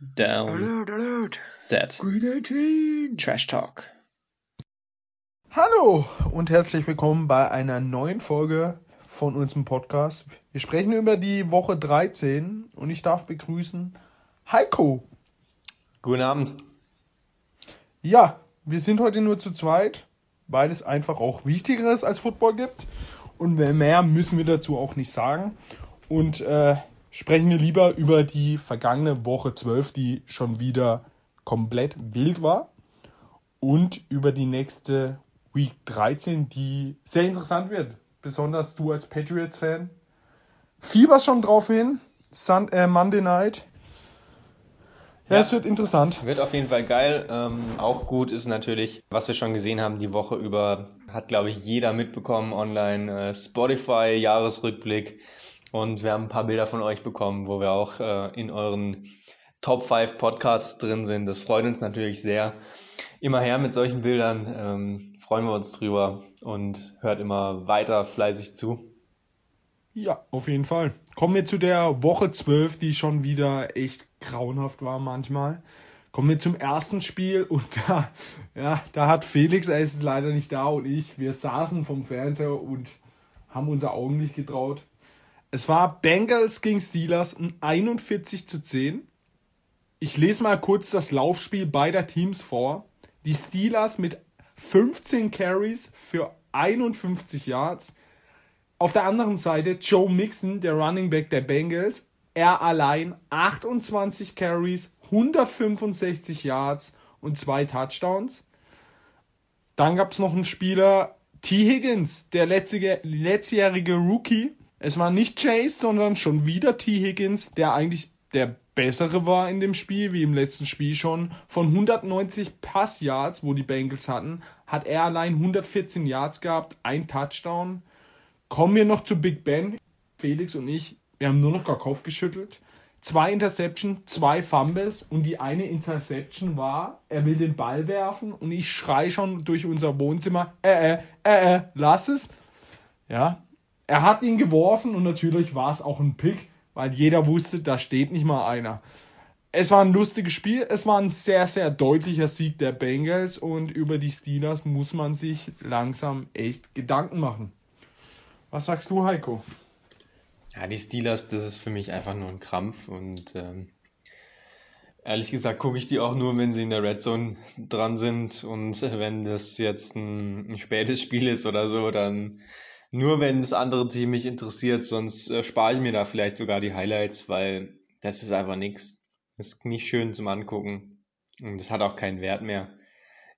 Down. Alert, alert. Set. Green 18. Trash Talk. Hallo und herzlich willkommen bei einer neuen Folge von unserem Podcast. Wir sprechen über die Woche 13 und ich darf begrüßen Heiko. Guten Abend. Ja, wir sind heute nur zu zweit, weil es einfach auch Wichtigeres als Football gibt. Und mehr müssen wir dazu auch nicht sagen. Und äh, sprechen wir lieber über die vergangene Woche 12, die schon wieder komplett wild war. Und über die nächste Week 13, die sehr interessant wird. Besonders du als Patriots-Fan. Fieber schon drauf hin. Sun, äh, Monday Night. Ja, Ja. es wird interessant. Wird auf jeden Fall geil. Ähm, auch gut ist natürlich, was wir schon gesehen haben die Woche über, hat glaube ich jeder mitbekommen online. Äh, Spotify Jahresrückblick und wir haben ein paar Bilder von euch bekommen, wo wir auch äh, in euren Top 5 Podcasts drin sind. Das freut uns natürlich sehr. Immer her mit solchen Bildern. Ähm, freuen wir uns drüber und hört immer weiter fleißig zu. Ja, auf jeden Fall. Kommen wir zu der Woche 12, die schon wieder echt grauenhaft war manchmal. Kommen wir zum ersten Spiel und da, ja, da hat Felix, er ist leider nicht da und ich, wir saßen vom Fernseher und haben unser Augen nicht getraut. Es war Bengals gegen Steelers ein 41 zu 10. Ich lese mal kurz das Laufspiel beider Teams vor. Die Steelers mit 15 Carries für 51 Yards. Auf der anderen Seite Joe Mixon, der Running Back der Bengals. Er allein 28 Carries, 165 Yards und zwei Touchdowns. Dann gab es noch einen Spieler, T. Higgins, der letztige, letztjährige Rookie. Es war nicht Chase, sondern schon wieder T. Higgins, der eigentlich der bessere war in dem Spiel, wie im letzten Spiel schon. Von 190 Passyards, wo die Bengals hatten, hat er allein 114 Yards gehabt, ein Touchdown. Kommen wir noch zu Big Ben. Felix und ich, wir haben nur noch gar Kopf geschüttelt. Zwei Interception, zwei Fumbles und die eine Interception war, er will den Ball werfen und ich schrei schon durch unser Wohnzimmer, äh, äh, äh, äh, lass es. Ja, er hat ihn geworfen und natürlich war es auch ein Pick, weil jeder wusste, da steht nicht mal einer. Es war ein lustiges Spiel, es war ein sehr, sehr deutlicher Sieg der Bengals und über die Steelers muss man sich langsam echt Gedanken machen. Was sagst du, Heiko? Ja, die Steelers, das ist für mich einfach nur ein Krampf und ähm, ehrlich gesagt gucke ich die auch nur, wenn sie in der Red Zone dran sind und wenn das jetzt ein, ein spätes Spiel ist oder so, dann nur wenn das andere Team mich interessiert, sonst äh, spare ich mir da vielleicht sogar die Highlights, weil das ist einfach nichts. Das ist nicht schön zum Angucken und das hat auch keinen Wert mehr.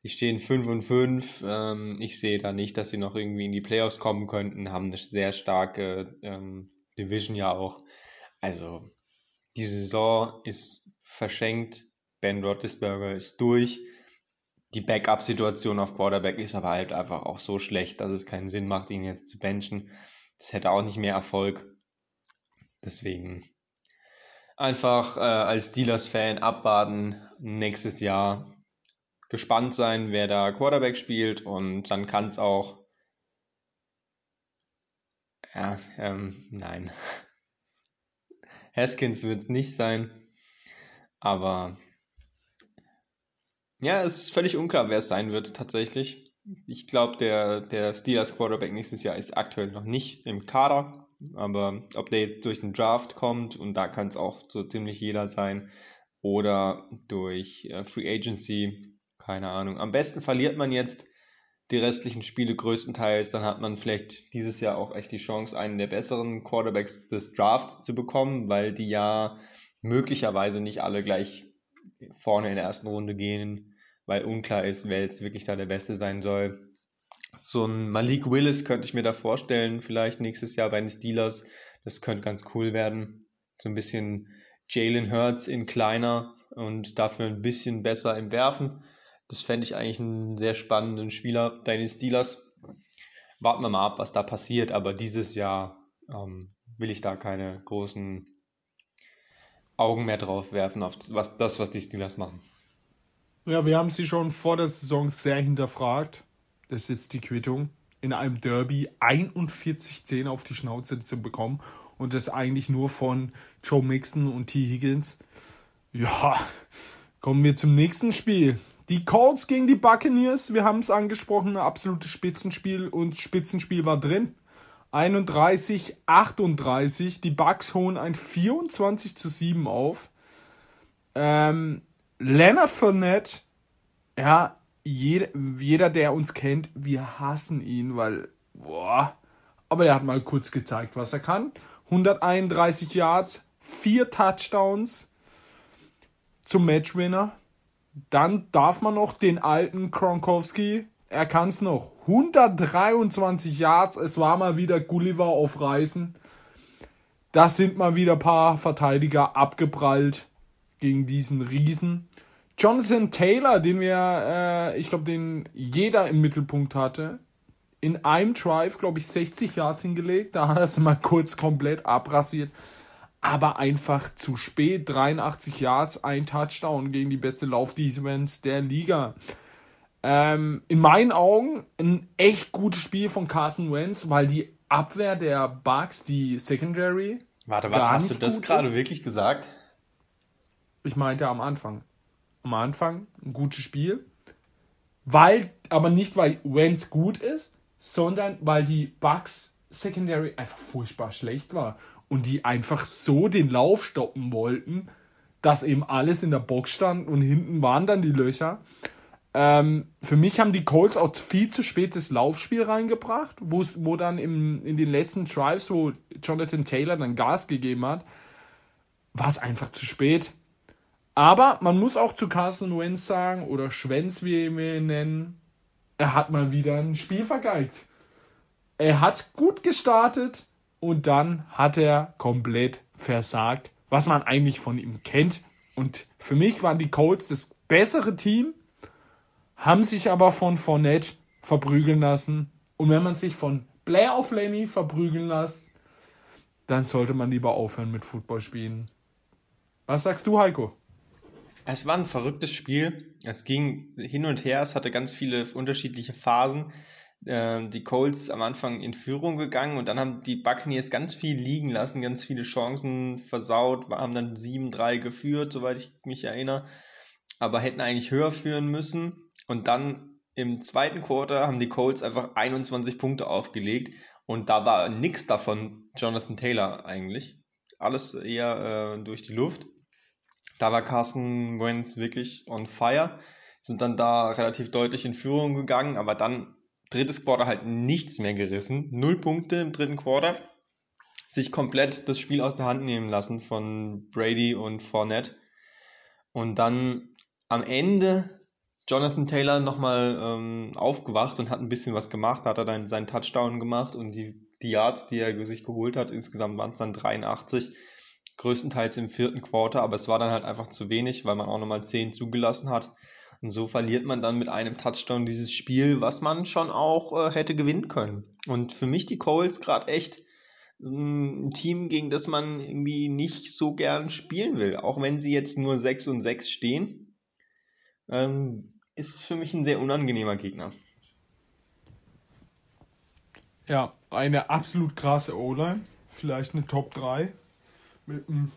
Die stehen 5 und 5. Ähm, ich sehe da nicht, dass sie noch irgendwie in die Playoffs kommen könnten, haben eine sehr starke ähm, Division ja auch. Also, die Saison ist verschenkt. Ben Roethlisberger ist durch. Die Backup-Situation auf Quarterback ist aber halt einfach auch so schlecht, dass es keinen Sinn macht, ihn jetzt zu benchen. Das hätte auch nicht mehr Erfolg. Deswegen einfach äh, als Steelers-Fan abwarten. Nächstes Jahr gespannt sein, wer da Quarterback spielt und dann kann es auch. Ja, ähm, nein. Haskins wird es nicht sein, aber ja, es ist völlig unklar, wer es sein wird tatsächlich. Ich glaube, der, der Steelers Quarterback nächstes Jahr ist aktuell noch nicht im Kader, aber ob der jetzt durch den Draft kommt und da kann es auch so ziemlich jeder sein oder durch äh, Free Agency, keine Ahnung. Am besten verliert man jetzt die restlichen Spiele größtenteils, dann hat man vielleicht dieses Jahr auch echt die Chance, einen der besseren Quarterbacks des Drafts zu bekommen, weil die ja möglicherweise nicht alle gleich vorne in der ersten Runde gehen, weil unklar ist, wer jetzt wirklich da der Beste sein soll. So ein Malik Willis könnte ich mir da vorstellen, vielleicht nächstes Jahr bei den Steelers. Das könnte ganz cool werden. So ein bisschen Jalen Hurts in kleiner und dafür ein bisschen besser im Werfen. Das fände ich eigentlich einen sehr spannenden Spieler bei den Steelers. Warten wir mal ab, was da passiert, aber dieses Jahr ähm, will ich da keine großen Augen mehr drauf werfen, auf was, das, was die Steelers machen. Ja, wir haben sie schon vor der Saison sehr hinterfragt. Das ist jetzt die Quittung. In einem Derby 41-10 auf die Schnauze zu bekommen. Und das eigentlich nur von Joe Mixon und T. Higgins. Ja, kommen wir zum nächsten Spiel. Die Colts gegen die Buccaneers, wir haben es angesprochen, ein absolutes Spitzenspiel und Spitzenspiel war drin. 31, 38. Die Bucks holen ein 24 zu 7 auf. Ähm, Leonard Fournette, ja, jeder, jeder, der uns kennt, wir hassen ihn, weil, boah, aber er hat mal kurz gezeigt, was er kann. 131 Yards, 4 Touchdowns zum Matchwinner. Dann darf man noch den alten Kronkowski, er kann es noch. 123 Yards, es war mal wieder Gulliver auf Reisen. Das sind mal wieder ein paar Verteidiger abgeprallt gegen diesen Riesen. Jonathan Taylor, den wir, äh, ich glaube, den jeder im Mittelpunkt hatte, in einem Drive, glaube ich, 60 Yards hingelegt. Da hat er es mal kurz komplett abrasiert aber einfach zu spät. 83 Yards, ein Touchdown gegen die beste Laufdefense der Liga. Ähm, in meinen Augen ein echt gutes Spiel von Carson Wentz, weil die Abwehr der Bucks, die Secondary. Warte, was hast du das gerade wirklich gesagt? Ich meinte am Anfang. Am Anfang ein gutes Spiel. Weil, aber nicht weil Wentz gut ist, sondern weil die Bucks Secondary einfach furchtbar schlecht war und die einfach so den Lauf stoppen wollten, dass eben alles in der Box stand und hinten waren dann die Löcher. Ähm, für mich haben die Colts auch viel zu spät das Laufspiel reingebracht, wo dann im, in den letzten Drives, wo Jonathan Taylor dann Gas gegeben hat, war es einfach zu spät. Aber man muss auch zu Carson Wentz sagen, oder Schwenz, wie wir ihn nennen, er hat mal wieder ein Spiel vergeigt. Er hat gut gestartet, und dann hat er komplett versagt, was man eigentlich von ihm kennt. Und für mich waren die Colts das bessere Team, haben sich aber von Fournette verprügeln lassen. Und wenn man sich von Playoff Lenny verprügeln lässt, dann sollte man lieber aufhören mit Football spielen. Was sagst du, Heiko? Es war ein verrücktes Spiel. Es ging hin und her. Es hatte ganz viele unterschiedliche Phasen. Äh, die Colts am Anfang in Führung gegangen und dann haben die Buccaneers ganz viel liegen lassen, ganz viele Chancen versaut, haben dann 7-3 geführt, soweit ich mich erinnere, aber hätten eigentlich höher führen müssen und dann im zweiten Quarter haben die Colts einfach 21 Punkte aufgelegt und da war nichts davon Jonathan Taylor eigentlich. Alles eher äh, durch die Luft. Da war Carson Wentz wirklich on fire. Sind dann da relativ deutlich in Führung gegangen, aber dann drittes Quarter halt nichts mehr gerissen. Null Punkte im dritten Quarter. Sich komplett das Spiel aus der Hand nehmen lassen von Brady und Fournette. Und dann am Ende Jonathan Taylor nochmal ähm, aufgewacht und hat ein bisschen was gemacht, hat er dann seinen Touchdown gemacht und die, die Yards, die er sich geholt hat, insgesamt waren es dann 83, größtenteils im vierten Quarter, aber es war dann halt einfach zu wenig, weil man auch nochmal 10 zugelassen hat. Und so verliert man dann mit einem Touchdown dieses Spiel, was man schon auch äh, hätte gewinnen können. Und für mich die Coles gerade echt mm, ein Team, gegen das man irgendwie nicht so gern spielen will. Auch wenn sie jetzt nur 6 und 6 stehen, ähm, ist es für mich ein sehr unangenehmer Gegner. Ja, eine absolut krasse O-Line. Vielleicht eine Top 3. Mit einem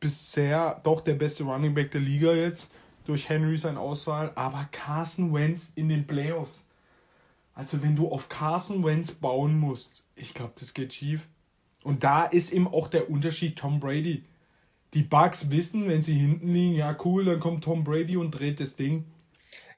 bisher doch der beste Running Back der Liga jetzt durch Henry sein Auswahl, aber Carson Wentz in den Playoffs. Also wenn du auf Carson Wentz bauen musst, ich glaube, das geht schief. Und da ist eben auch der Unterschied Tom Brady. Die Bugs wissen, wenn sie hinten liegen, ja cool, dann kommt Tom Brady und dreht das Ding.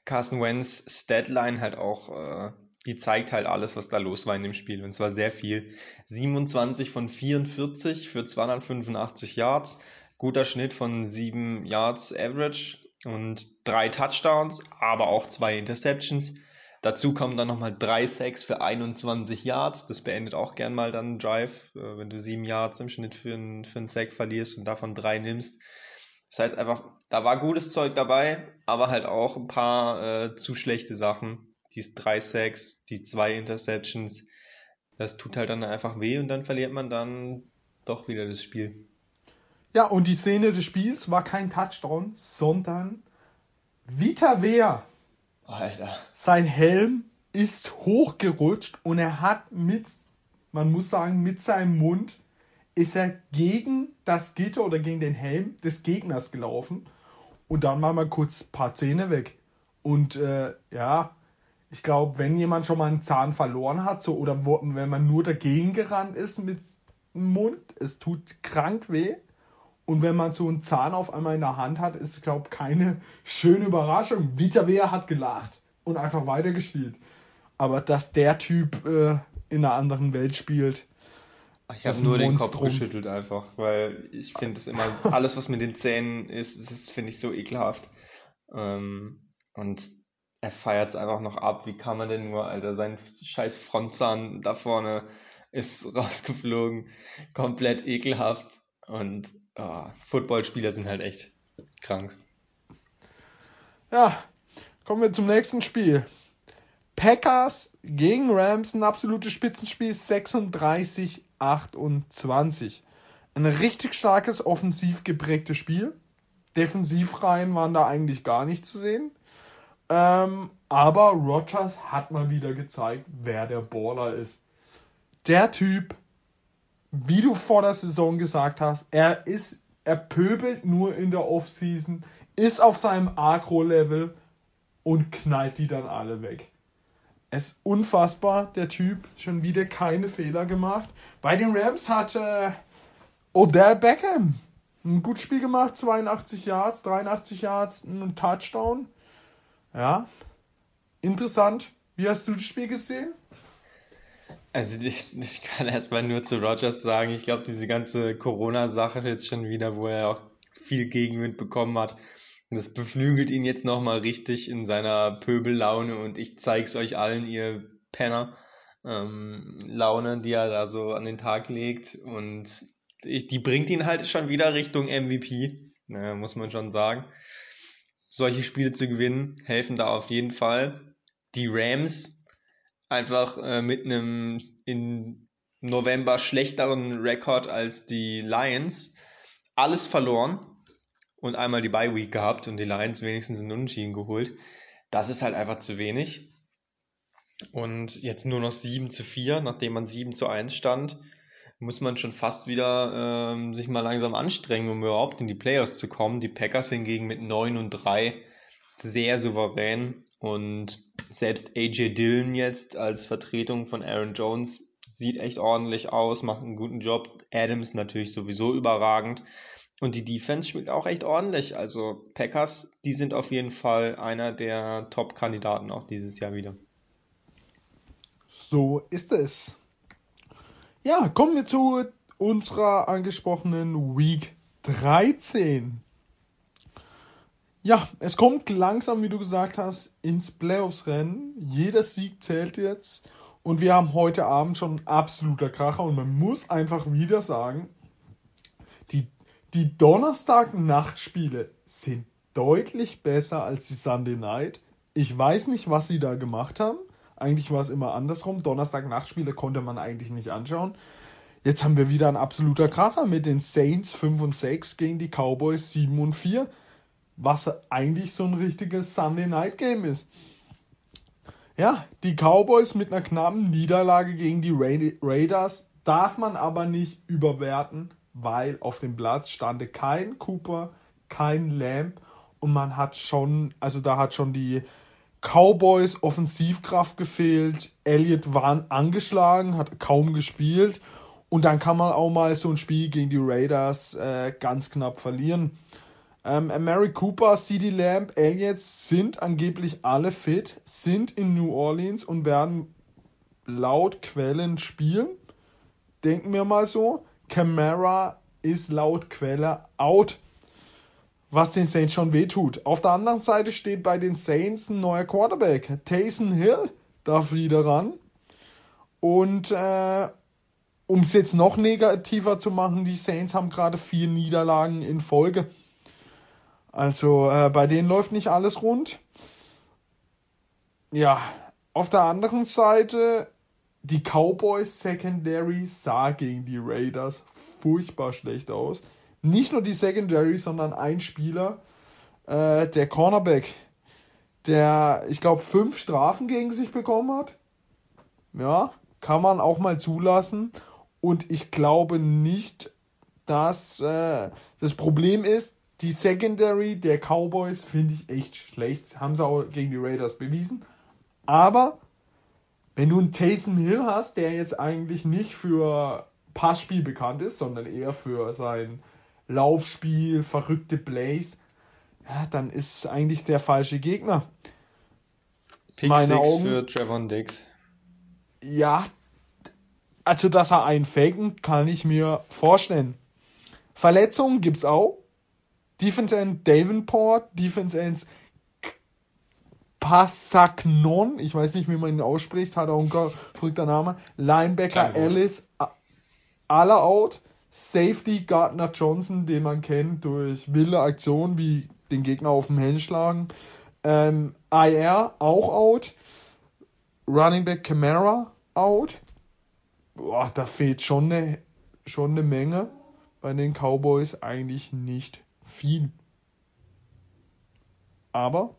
Carson Wentz Statline halt auch, äh, die zeigt halt alles, was da los war in dem Spiel. Und zwar sehr viel. 27 von 44 für 285 Yards. Guter Schnitt von 7 Yards Average und drei Touchdowns, aber auch zwei Interceptions. Dazu kommen dann nochmal drei Sacks für 21 Yards. Das beendet auch gern mal dann einen Drive, äh, wenn du sieben Yards im Schnitt für einen, für einen Sack verlierst und davon drei nimmst. Das heißt einfach, da war gutes Zeug dabei, aber halt auch ein paar äh, zu schlechte Sachen. Die drei Sacks, die zwei Interceptions, das tut halt dann einfach weh und dann verliert man dann doch wieder das Spiel. Ja, und die Szene des Spiels war kein Touchdown, sondern Vita Wea. Alter. Sein Helm ist hochgerutscht und er hat mit, man muss sagen, mit seinem Mund ist er gegen das Gitter oder gegen den Helm des Gegners gelaufen und dann war mal kurz ein paar Zähne weg. Und äh, ja, ich glaube, wenn jemand schon mal einen Zahn verloren hat, so oder wenn man nur dagegen gerannt ist mit dem Mund, es tut krank weh. Und wenn man so einen Zahn auf einmal in der Hand hat, ist, glaube ich, keine schöne Überraschung. Vita Wehr hat gelacht und einfach weitergespielt. Aber dass der Typ äh, in einer anderen Welt spielt, ich habe nur den Kopf geschüttelt einfach, weil ich finde es immer, alles was mit den Zähnen ist, das finde ich so ekelhaft. Ähm, und er feiert es einfach noch ab. Wie kann man denn nur, Alter, sein scheiß Frontzahn da vorne ist rausgeflogen. Komplett ekelhaft. Und oh, Footballspieler sind halt echt krank. Ja, kommen wir zum nächsten Spiel. Packers gegen Rams, ein absolutes Spitzenspiel, 36 28. Ein richtig starkes, offensiv geprägtes Spiel. Defensivreihen waren da eigentlich gar nicht zu sehen. Ähm, aber Rogers hat mal wieder gezeigt, wer der Baller ist. Der Typ, wie du vor der Saison gesagt hast, er ist, er pöbelt nur in der Offseason, ist auf seinem Agro-Level und knallt die dann alle weg. Es ist unfassbar, der Typ. Schon wieder keine Fehler gemacht. Bei den Rams hat äh, Odell Beckham ein gutes Spiel gemacht. 82 Yards, 83 Yards, ein Touchdown. Ja, interessant. Wie hast du das Spiel gesehen? Also ich, ich kann erstmal nur zu Rogers sagen, ich glaube, diese ganze Corona-Sache jetzt schon wieder, wo er auch viel Gegenwind bekommen hat, das beflügelt ihn jetzt nochmal richtig in seiner Pöbellaune und ich zeig's euch allen, ihr Penner. Ähm, Laune, die er da so an den Tag legt und ich, die bringt ihn halt schon wieder Richtung MVP, ne, muss man schon sagen. Solche Spiele zu gewinnen, helfen da auf jeden Fall. Die Rams einfach äh, mit einem in November schlechteren Rekord als die Lions alles verloren und einmal die Bye Week gehabt und die Lions wenigstens einen Unentschieden geholt. Das ist halt einfach zu wenig. Und jetzt nur noch 7 zu 4, nachdem man 7 zu 1 stand, muss man schon fast wieder ähm, sich mal langsam anstrengen, um überhaupt in die Playoffs zu kommen. Die Packers hingegen mit 9 und 3 sehr souverän und selbst AJ Dillon jetzt als Vertretung von Aaron Jones sieht echt ordentlich aus, macht einen guten Job. Adams natürlich sowieso überragend. Und die Defense spielt auch echt ordentlich. Also Packers, die sind auf jeden Fall einer der Top-Kandidaten auch dieses Jahr wieder. So ist es. Ja, kommen wir zu unserer angesprochenen Week 13. Ja, es kommt langsam, wie du gesagt hast, ins Playoffs-Rennen. Jeder Sieg zählt jetzt. Und wir haben heute Abend schon ein absoluter Kracher. Und man muss einfach wieder sagen, die Donnerstag-Nachtspiele sind deutlich besser als die Sunday Night. Ich weiß nicht, was sie da gemacht haben. Eigentlich war es immer andersrum. Donnerstag-Nachtspiele konnte man eigentlich nicht anschauen. Jetzt haben wir wieder ein absoluter Kracher mit den Saints 5 und 6 gegen die Cowboys 7 und 4. Was eigentlich so ein richtiges Sunday Night Game ist. Ja, die Cowboys mit einer knappen Niederlage gegen die Raiders darf man aber nicht überwerten weil auf dem Platz stand kein Cooper, kein Lamb und man hat schon, also da hat schon die Cowboys Offensivkraft gefehlt. Elliott war angeschlagen, hat kaum gespielt und dann kann man auch mal so ein Spiel gegen die Raiders äh, ganz knapp verlieren. Ähm, Mary Cooper, CD Lamb, Elliott sind angeblich alle fit, sind in New Orleans und werden laut Quellen spielen. Denken wir mal so. Camara ist laut Quelle out, was den Saints schon wehtut. Auf der anderen Seite steht bei den Saints ein neuer Quarterback. Taysom Hill darf wieder ran. Und äh, um es jetzt noch negativer zu machen, die Saints haben gerade vier Niederlagen in Folge. Also äh, bei denen läuft nicht alles rund. Ja, auf der anderen Seite die Cowboys Secondary sah gegen die Raiders furchtbar schlecht aus. Nicht nur die Secondary, sondern ein Spieler, äh, der Cornerback, der, ich glaube, fünf Strafen gegen sich bekommen hat. Ja, kann man auch mal zulassen. Und ich glaube nicht, dass äh, das Problem ist, die Secondary der Cowboys finde ich echt schlecht. Haben sie auch gegen die Raiders bewiesen. Aber wenn du einen Taysom Hill hast, der jetzt eigentlich nicht für Passspiel bekannt ist, sondern eher für sein Laufspiel, verrückte Plays, ja, dann ist es eigentlich der falsche Gegner. Pick Meine Augen, für Trevon Diggs. Ja, also dass er einen faken, kann ich mir vorstellen. Verletzungen gibt's auch. Defense End Davenport, Defense Ends Passagnon, ich weiß nicht, wie man ihn ausspricht, hat auch ein verrückter Name. Linebacker Alice, alle out. Safety Gardner Johnson, den man kennt durch wilde Aktionen wie den Gegner auf dem Helm schlagen. Ähm, IR auch out. Running Back Camara out. Boah, da fehlt schon eine, schon eine Menge. Bei den Cowboys eigentlich nicht viel. Aber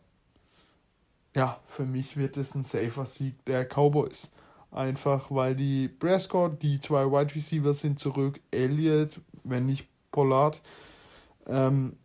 ja, für mich wird es ein safer Sieg der Cowboys. Einfach weil die Prescott, die zwei Wide Receivers sind zurück, Elliott, wenn nicht Pollard. Ähm,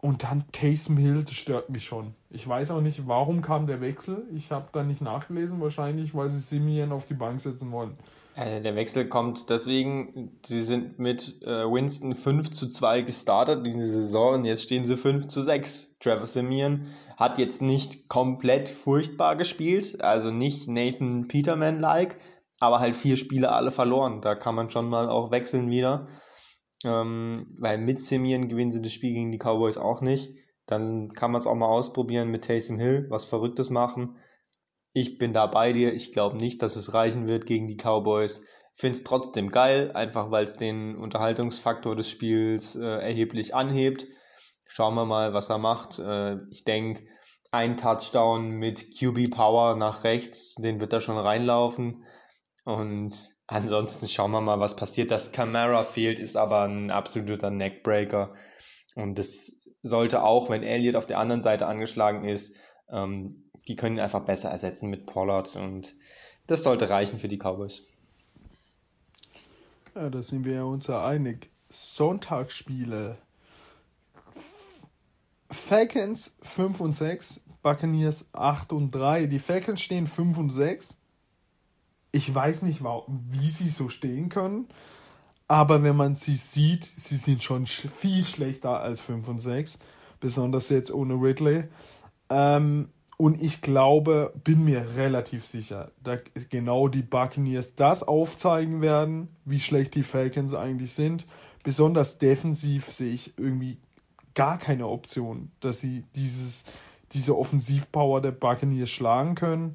und dann Taysom Hill, das stört mich schon. Ich weiß auch nicht, warum kam der Wechsel. Ich habe da nicht nachgelesen, wahrscheinlich, weil sie Simeon auf die Bank setzen wollen. Äh, der Wechsel kommt deswegen, sie sind mit äh, Winston 5 zu 2 gestartet in die Saison und jetzt stehen sie 5 zu 6. Trevor Simeon hat jetzt nicht komplett furchtbar gespielt, also nicht Nathan Peterman-like, aber halt vier Spiele alle verloren. Da kann man schon mal auch wechseln wieder. Ähm, weil mit Simeon gewinnen sie das Spiel gegen die Cowboys auch nicht. Dann kann man es auch mal ausprobieren mit Taysom Hill, was Verrücktes machen. Ich bin da bei dir. Ich glaube nicht, dass es reichen wird gegen die Cowboys. Finde es trotzdem geil, einfach weil es den Unterhaltungsfaktor des Spiels äh, erheblich anhebt. Schauen wir mal, was er macht. Äh, ich denke, ein Touchdown mit QB Power nach rechts, den wird er schon reinlaufen. Und ansonsten schauen wir mal, was passiert. Dass Camara fehlt, ist aber ein absoluter Neckbreaker. Und das sollte auch, wenn Elliott auf der anderen Seite angeschlagen ist, ähm, die können ihn einfach besser ersetzen mit Pollard und das sollte reichen für die Cowboys. Ja, da sind wir uns ja einig. Sonntagsspiele. Falcons 5 und 6, Buccaneers 8 und 3. Die Falcons stehen 5 und 6. Ich weiß nicht, wie sie so stehen können. Aber wenn man sie sieht, sie sind schon viel schlechter als 5 und 6. Besonders jetzt ohne Ridley. Ähm, und ich glaube, bin mir relativ sicher, dass genau die Buccaneers das aufzeigen werden, wie schlecht die Falcons eigentlich sind. Besonders defensiv sehe ich irgendwie gar keine Option, dass sie dieses, diese Offensivpower der Buccaneers schlagen können.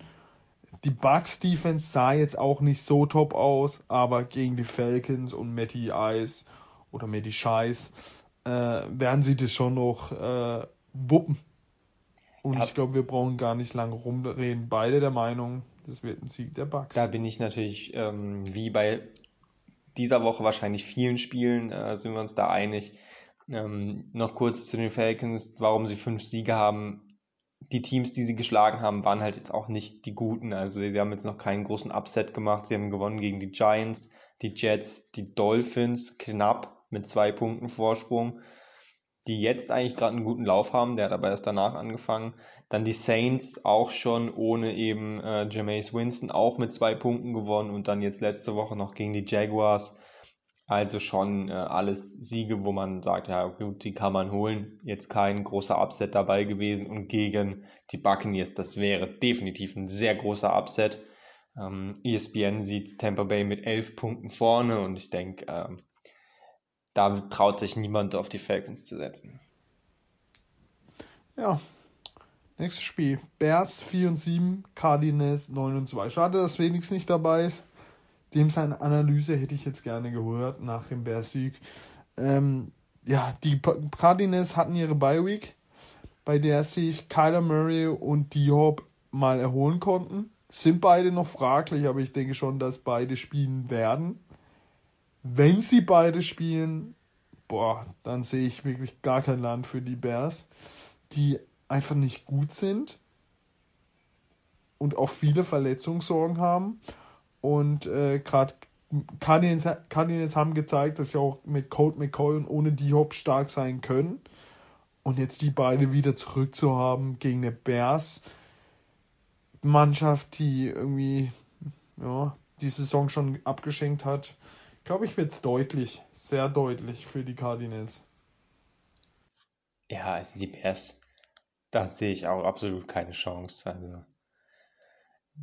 Die Bucks Defense sah jetzt auch nicht so top aus, aber gegen die Falcons und Matty Ice oder Matty Scheiß äh, werden sie das schon noch äh, wuppen. Und ich glaube, wir brauchen gar nicht lange rumreden. Beide der Meinung, das wird ein Sieg der Bucks. Da bin ich natürlich, ähm, wie bei dieser Woche wahrscheinlich vielen Spielen, äh, sind wir uns da einig. Ähm, noch kurz zu den Falcons, warum sie fünf Siege haben. Die Teams, die sie geschlagen haben, waren halt jetzt auch nicht die guten. Also sie haben jetzt noch keinen großen Upset gemacht. Sie haben gewonnen gegen die Giants, die Jets, die Dolphins, knapp mit zwei Punkten Vorsprung die jetzt eigentlich gerade einen guten Lauf haben, der hat aber erst danach angefangen. Dann die Saints auch schon ohne eben äh, Jameis Winston auch mit zwei Punkten gewonnen und dann jetzt letzte Woche noch gegen die Jaguars. Also schon äh, alles Siege, wo man sagt, ja gut, die kann man holen. Jetzt kein großer Upset dabei gewesen und gegen die Buccaneers, das wäre definitiv ein sehr großer Upset. Ähm, ESPN sieht Tampa Bay mit elf Punkten vorne und ich denke, ähm, da traut sich niemand auf die Falcons zu setzen. Ja. Nächstes Spiel. Bears 4 und 7, Cardinals 9 und 2. Schade, dass Felix nicht dabei ist. Dem seine Analyse hätte ich jetzt gerne gehört nach dem Bears-Sieg. Ähm, ja, die Cardinals hatten ihre Bye-Week, bei der sich Kyler Murray und Diop mal erholen konnten. Sind beide noch fraglich, aber ich denke schon, dass beide spielen werden wenn sie beide spielen, boah, dann sehe ich wirklich gar kein Land für die Bears, die einfach nicht gut sind und auch viele Verletzungssorgen haben. Und äh, gerade Cardinals, haben gezeigt, dass sie auch mit Colt McCoy und ohne D-Hop stark sein können. Und jetzt die beiden wieder zurück zu haben gegen eine Bears Mannschaft, die irgendwie ja, die Saison schon abgeschenkt hat, glaube ich, wird es deutlich, sehr deutlich für die Cardinals. Ja, also die Bears, da sehe ich auch absolut keine Chance. Also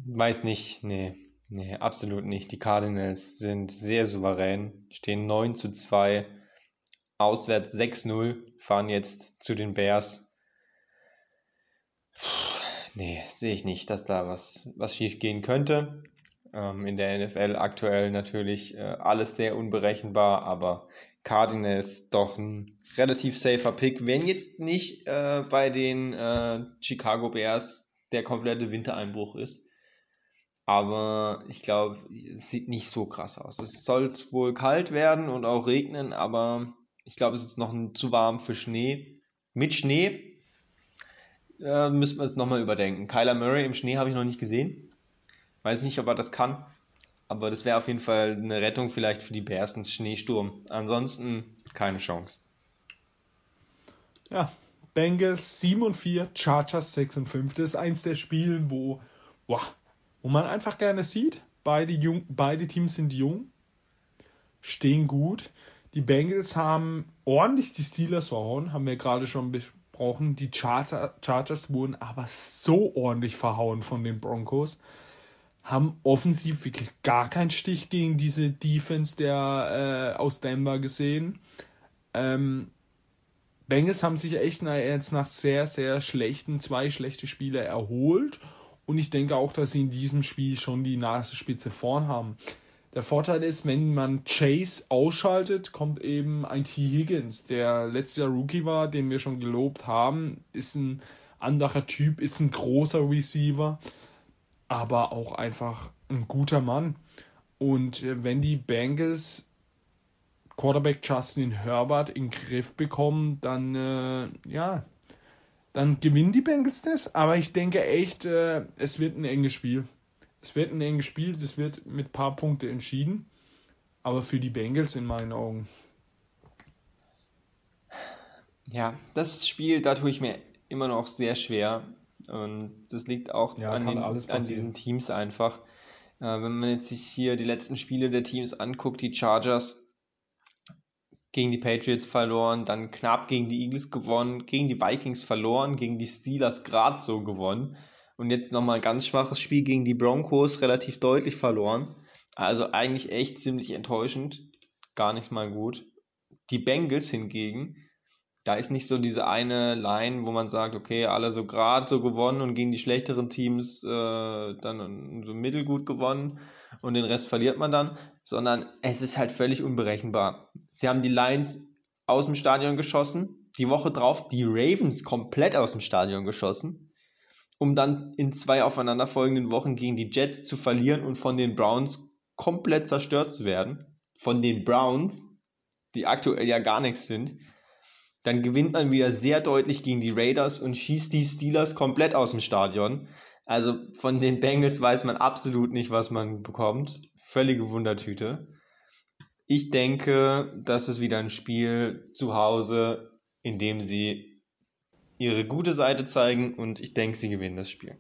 weiß nicht, nee, nee, absolut nicht. Die Cardinals sind sehr souverän, stehen 9 zu 2, auswärts 6-0, fahren jetzt zu den Bears. Puh, nee, sehe ich nicht, dass da was, was schief gehen könnte. Ähm, in der NFL aktuell natürlich äh, alles sehr unberechenbar, aber Cardinals doch ein relativ safer Pick, wenn jetzt nicht äh, bei den äh, Chicago Bears der komplette Wintereinbruch ist. Aber ich glaube, es sieht nicht so krass aus. Es soll wohl kalt werden und auch regnen, aber ich glaube, es ist noch zu warm für Schnee. Mit Schnee äh, müssen wir es nochmal überdenken. Kyler Murray im Schnee habe ich noch nicht gesehen. Weiß nicht, ob er das kann. Aber das wäre auf jeden Fall eine Rettung vielleicht für die Bears ins Schneesturm. Ansonsten keine Chance. Ja, Bengals 7 und 4, Chargers 6 und 5. Das ist eins der Spiele, wo, wow, wo man einfach gerne sieht. Beide, jung, beide Teams sind jung, stehen gut. Die Bengals haben ordentlich die Steelers verhauen, haben wir gerade schon besprochen. Die Chargers wurden aber so ordentlich verhauen von den Broncos haben offensiv wirklich gar keinen Stich gegen diese Defense der äh, aus Denver gesehen. Ähm, Bengals haben sich echt jetzt nach sehr, sehr schlechten, zwei schlechte Spiele erholt. Und ich denke auch, dass sie in diesem Spiel schon die Nasenspitze vorn haben. Der Vorteil ist, wenn man Chase ausschaltet, kommt eben ein T. Higgins, der letztes Jahr Rookie war, den wir schon gelobt haben, ist ein anderer Typ, ist ein großer Receiver aber auch einfach ein guter Mann. Und äh, wenn die Bengals Quarterback Justin Herbert in den Griff bekommen, dann äh, ja, dann gewinnen die Bengals das. Aber ich denke echt, äh, es wird ein enges Spiel. Es wird ein enges Spiel, es wird mit ein paar Punkten entschieden. Aber für die Bengals in meinen Augen. Ja, das Spiel, da tue ich mir immer noch sehr schwer. Und das liegt auch ja, an, den, an diesen Teams einfach. Äh, wenn man jetzt sich hier die letzten Spiele der Teams anguckt, die Chargers gegen die Patriots verloren, dann knapp gegen die Eagles gewonnen, gegen die Vikings verloren, gegen die Steelers gerade so gewonnen und jetzt nochmal ein ganz schwaches Spiel gegen die Broncos relativ deutlich verloren. Also eigentlich echt ziemlich enttäuschend, gar nicht mal gut. Die Bengals hingegen da ist nicht so diese eine Line, wo man sagt, okay, alle so gerade so gewonnen und gegen die schlechteren Teams äh, dann so mittelgut gewonnen und den Rest verliert man dann, sondern es ist halt völlig unberechenbar. Sie haben die Lions aus dem Stadion geschossen, die Woche drauf die Ravens komplett aus dem Stadion geschossen, um dann in zwei aufeinanderfolgenden Wochen gegen die Jets zu verlieren und von den Browns komplett zerstört zu werden. Von den Browns, die aktuell ja gar nichts sind. Dann gewinnt man wieder sehr deutlich gegen die Raiders und schießt die Steelers komplett aus dem Stadion. Also von den Bengals weiß man absolut nicht, was man bekommt. Völlige Wundertüte. Ich denke, das ist wieder ein Spiel zu Hause, in dem sie ihre gute Seite zeigen und ich denke, sie gewinnen das Spiel.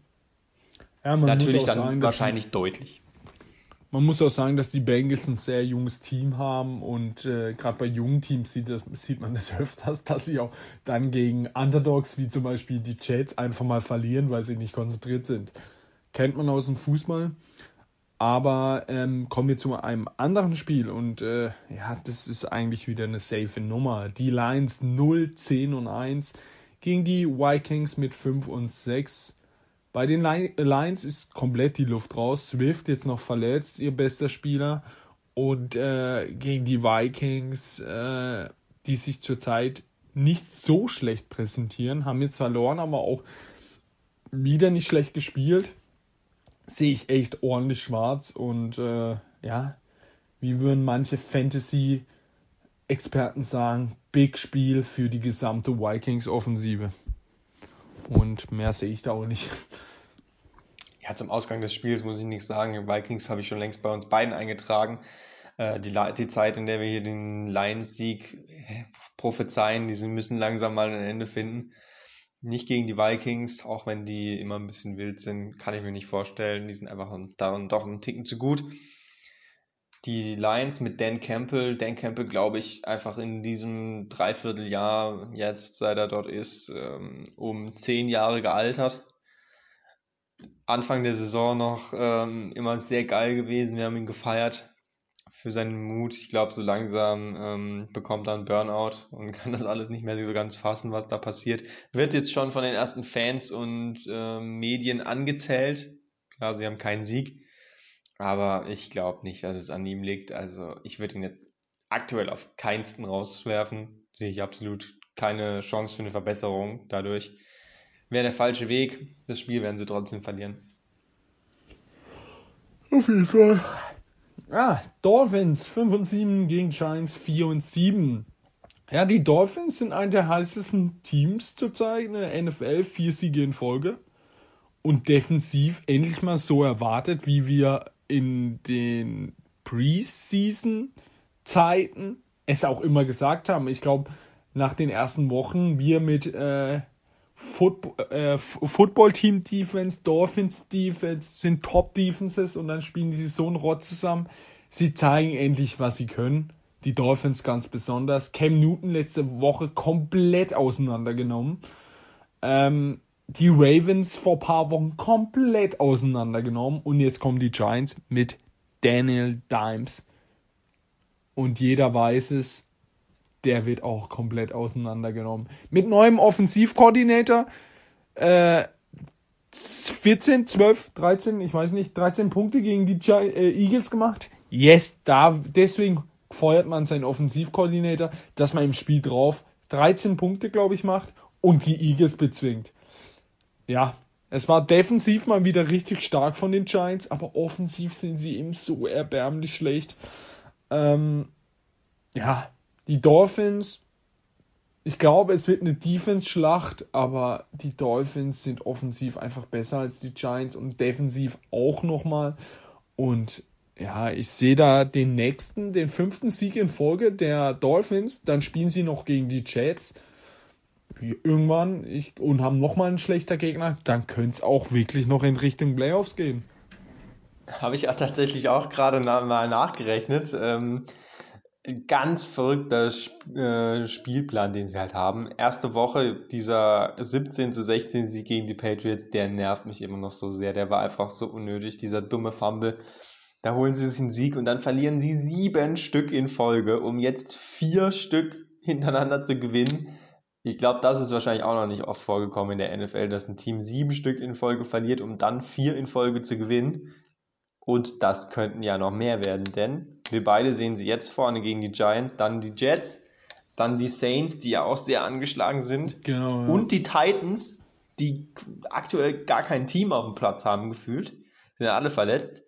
Ja, Natürlich dann sagen, wahrscheinlich deutlich man muss auch sagen, dass die Bengals ein sehr junges Team haben und äh, gerade bei jungen Teams sieht, das, sieht man das öfters, dass sie auch dann gegen Underdogs wie zum Beispiel die Jets einfach mal verlieren, weil sie nicht konzentriert sind. Kennt man aus dem Fußball. Aber ähm, kommen wir zu einem anderen Spiel und äh, ja, das ist eigentlich wieder eine safe Nummer. Die Lions 0, 10 und 1 gegen die Vikings mit 5 und 6. Bei den Lions ist komplett die Luft raus. Swift jetzt noch verletzt, ihr bester Spieler. Und äh, gegen die Vikings, äh, die sich zurzeit nicht so schlecht präsentieren, haben jetzt verloren, aber auch wieder nicht schlecht gespielt. Sehe ich echt ordentlich schwarz und äh, ja, wie würden manche Fantasy-Experten sagen, Big Spiel für die gesamte Vikings-Offensive. Und mehr sehe ich da auch nicht. Ja, zum Ausgang des Spiels muss ich nichts sagen. Vikings habe ich schon längst bei uns beiden eingetragen. äh, die, die Zeit, in der wir hier den Lions-Sieg prophezeien, die müssen langsam mal ein Ende finden. Nicht gegen die Vikings, auch wenn die immer ein bisschen wild sind, kann ich mir nicht vorstellen. Die sind einfach darin doch einen Ticken zu gut. Die Lions mit Dan Campbell, Dan Campbell glaube ich einfach in diesem Dreivierteljahr jetzt, seit er dort ist, ähm, um zehn Jahre gealtert. Anfang der Saison noch ähm, immer sehr geil gewesen. Wir haben ihn gefeiert für seinen Mut. Ich glaube, so langsam ähm, bekommt er einen Burnout und kann das alles nicht mehr so ganz fassen, was da passiert. Wird jetzt schon von den ersten Fans und Medien angezählt. Klar, sie haben keinen Sieg. Aber ich glaube nicht, dass es an ihm liegt. Also ich würde ihn jetzt aktuell auf keinsten rauswerfen. Sehe ich absolut keine Chance für eine Verbesserung dadurch. Wäre der falsche Weg. Das Spiel werden sie trotzdem verlieren. Auf jeden Fall. Ah, Dolphins 5 und 7 gegen Giants 4 und 7. Ja, die Dolphins sind eine der heißesten Teams zurzeit in der NFL, vier Siege in Folge. Und defensiv endlich mal so erwartet, wie wir in den Preseason-Zeiten es auch immer gesagt haben. Ich glaube, nach den ersten Wochen wir mit äh, Football, äh, Football Team Defense, Dolphins Defense sind Top Defenses und dann spielen sie so einen Rott zusammen. Sie zeigen endlich, was sie können. Die Dolphins ganz besonders. Cam Newton letzte Woche komplett auseinandergenommen. Ähm, die Ravens vor paar Wochen komplett auseinandergenommen. Und jetzt kommen die Giants mit Daniel Dimes. Und jeder weiß es, der wird auch komplett auseinandergenommen. Mit neuem Offensivkoordinator, äh, 14, 12, 13, ich weiß nicht, 13 Punkte gegen die äh, Eagles gemacht. Yes, da, deswegen feuert man seinen Offensivkoordinator, dass man im Spiel drauf 13 Punkte, glaube ich, macht und die Eagles bezwingt. Ja, es war defensiv mal wieder richtig stark von den Giants, aber offensiv sind sie eben so erbärmlich schlecht. Ähm, ja, die Dolphins, ich glaube, es wird eine Defense-Schlacht, aber die Dolphins sind offensiv einfach besser als die Giants und defensiv auch nochmal. Und ja, ich sehe da den nächsten, den fünften Sieg in Folge der Dolphins. Dann spielen sie noch gegen die Jets. Irgendwann ich, und haben nochmal einen schlechter Gegner. Dann könnte es auch wirklich noch in Richtung Playoffs gehen. Habe ich ja tatsächlich auch gerade mal nachgerechnet. Ähm, ganz verrückter äh, Spielplan, den sie halt haben. Erste Woche, dieser 17 zu 16 Sieg gegen die Patriots, der nervt mich immer noch so sehr. Der war einfach so unnötig, dieser dumme Fumble. Da holen sie sich einen Sieg und dann verlieren sie sieben Stück in Folge, um jetzt vier Stück hintereinander zu gewinnen. Ich glaube, das ist wahrscheinlich auch noch nicht oft vorgekommen in der NFL, dass ein Team sieben Stück in Folge verliert, um dann vier in Folge zu gewinnen. Und das könnten ja noch mehr werden, denn wir beide sehen sie jetzt vorne gegen die Giants, dann die Jets, dann die Saints, die ja auch sehr angeschlagen sind. Genau, ja. Und die Titans, die aktuell gar kein Team auf dem Platz haben gefühlt. Sind ja alle verletzt.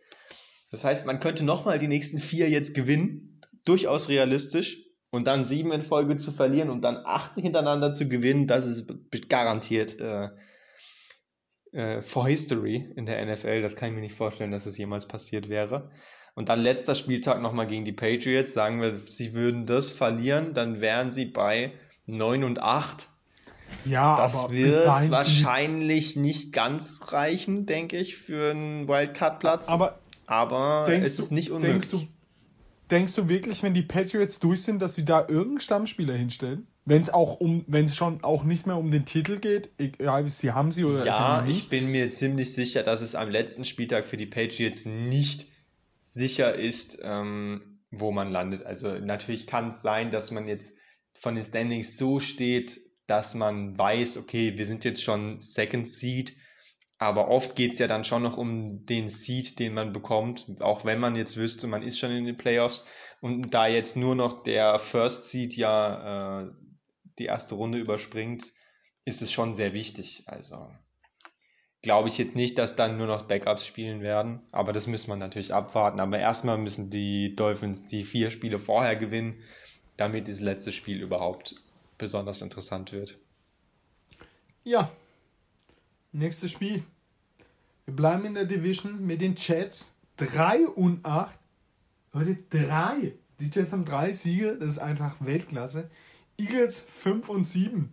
Das heißt, man könnte nochmal die nächsten vier jetzt gewinnen. Durchaus realistisch. Und dann sieben in Folge zu verlieren und dann acht hintereinander zu gewinnen, das ist garantiert äh, äh, for History in der NFL. Das kann ich mir nicht vorstellen, dass es jemals passiert wäre. Und dann letzter Spieltag nochmal gegen die Patriots. Sagen wir, sie würden das verlieren, dann wären sie bei 9 und 8. Ja, das wird wahrscheinlich nicht ganz reichen, denke ich, für einen Wildcard-Platz. Aber, aber es ist nicht unmöglich. Denkst du, denkst du wirklich, wenn die Patriots durch sind, dass sie da irgendeinen Stammspieler hinstellen? Wenn es auch um, wenn es schon auch nicht mehr um den Titel geht, egal sie haben sie oder Ja, ich bin mir ziemlich sicher, dass es am letzten Spieltag für die Patriots nicht sicher ist, ähm, wo man landet. Also natürlich kann es sein, dass man jetzt von den Standings so steht, dass man weiß, okay, wir sind jetzt schon Second Seed, aber oft geht es ja dann schon noch um den Seed, den man bekommt, auch wenn man jetzt wüsste, man ist schon in den Playoffs und da jetzt nur noch der First Seed ja äh, die erste Runde überspringt, ist es schon sehr wichtig. Also glaube ich jetzt nicht, dass dann nur noch Backups spielen werden, aber das müssen wir natürlich abwarten. Aber erstmal müssen die Dolphins die vier Spiele vorher gewinnen, damit dieses letzte Spiel überhaupt besonders interessant wird. Ja, nächstes Spiel. Wir bleiben in der Division mit den Jets 3 und 8 Leute, drei. Die Jets haben drei Siege, das ist einfach Weltklasse. Eagles 5 und 7.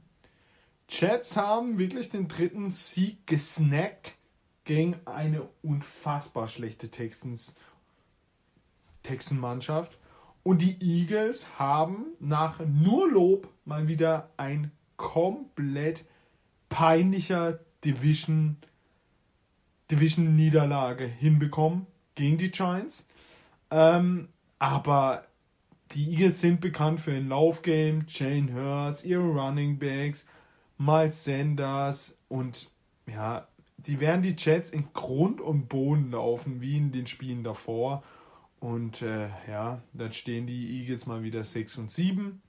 Jets haben wirklich den dritten Sieg gesnackt gegen eine unfassbar schlechte Texans Texan-Mannschaft. Und die Eagles haben nach nur Lob mal wieder ein komplett peinlicher Division Division Niederlage hinbekommen gegen die Giants. Ähm, aber die Eagles sind bekannt für ein Laufgame, Jane Hurts, ihre Running Backs, Miles Sanders und ja, die werden die Jets in Grund und Boden laufen, wie in den Spielen davor. Und äh, ja, dann stehen die Eagles mal wieder 6 und 7.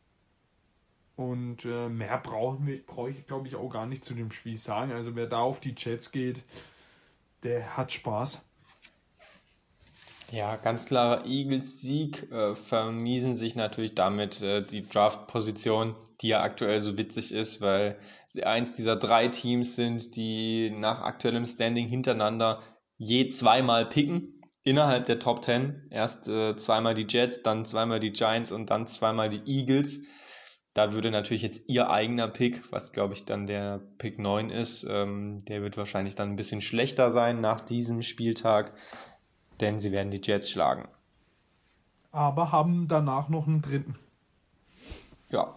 Und äh, mehr brauchen wir, brauche ich, glaube ich, auch gar nicht zu dem Spiel sagen. Also wer da auf die Jets geht, der hat Spaß. Ja, ganz klarer Eagles-Sieg äh, vermiesen sich natürlich damit äh, die Draft-Position, die ja aktuell so witzig ist, weil sie eins dieser drei Teams sind, die nach aktuellem Standing hintereinander je zweimal picken innerhalb der Top 10. Erst äh, zweimal die Jets, dann zweimal die Giants und dann zweimal die Eagles. Da würde natürlich jetzt ihr eigener Pick, was glaube ich dann der Pick 9 ist, ähm, der wird wahrscheinlich dann ein bisschen schlechter sein nach diesem Spieltag denn sie werden die Jets schlagen. Aber haben danach noch einen dritten. Ja.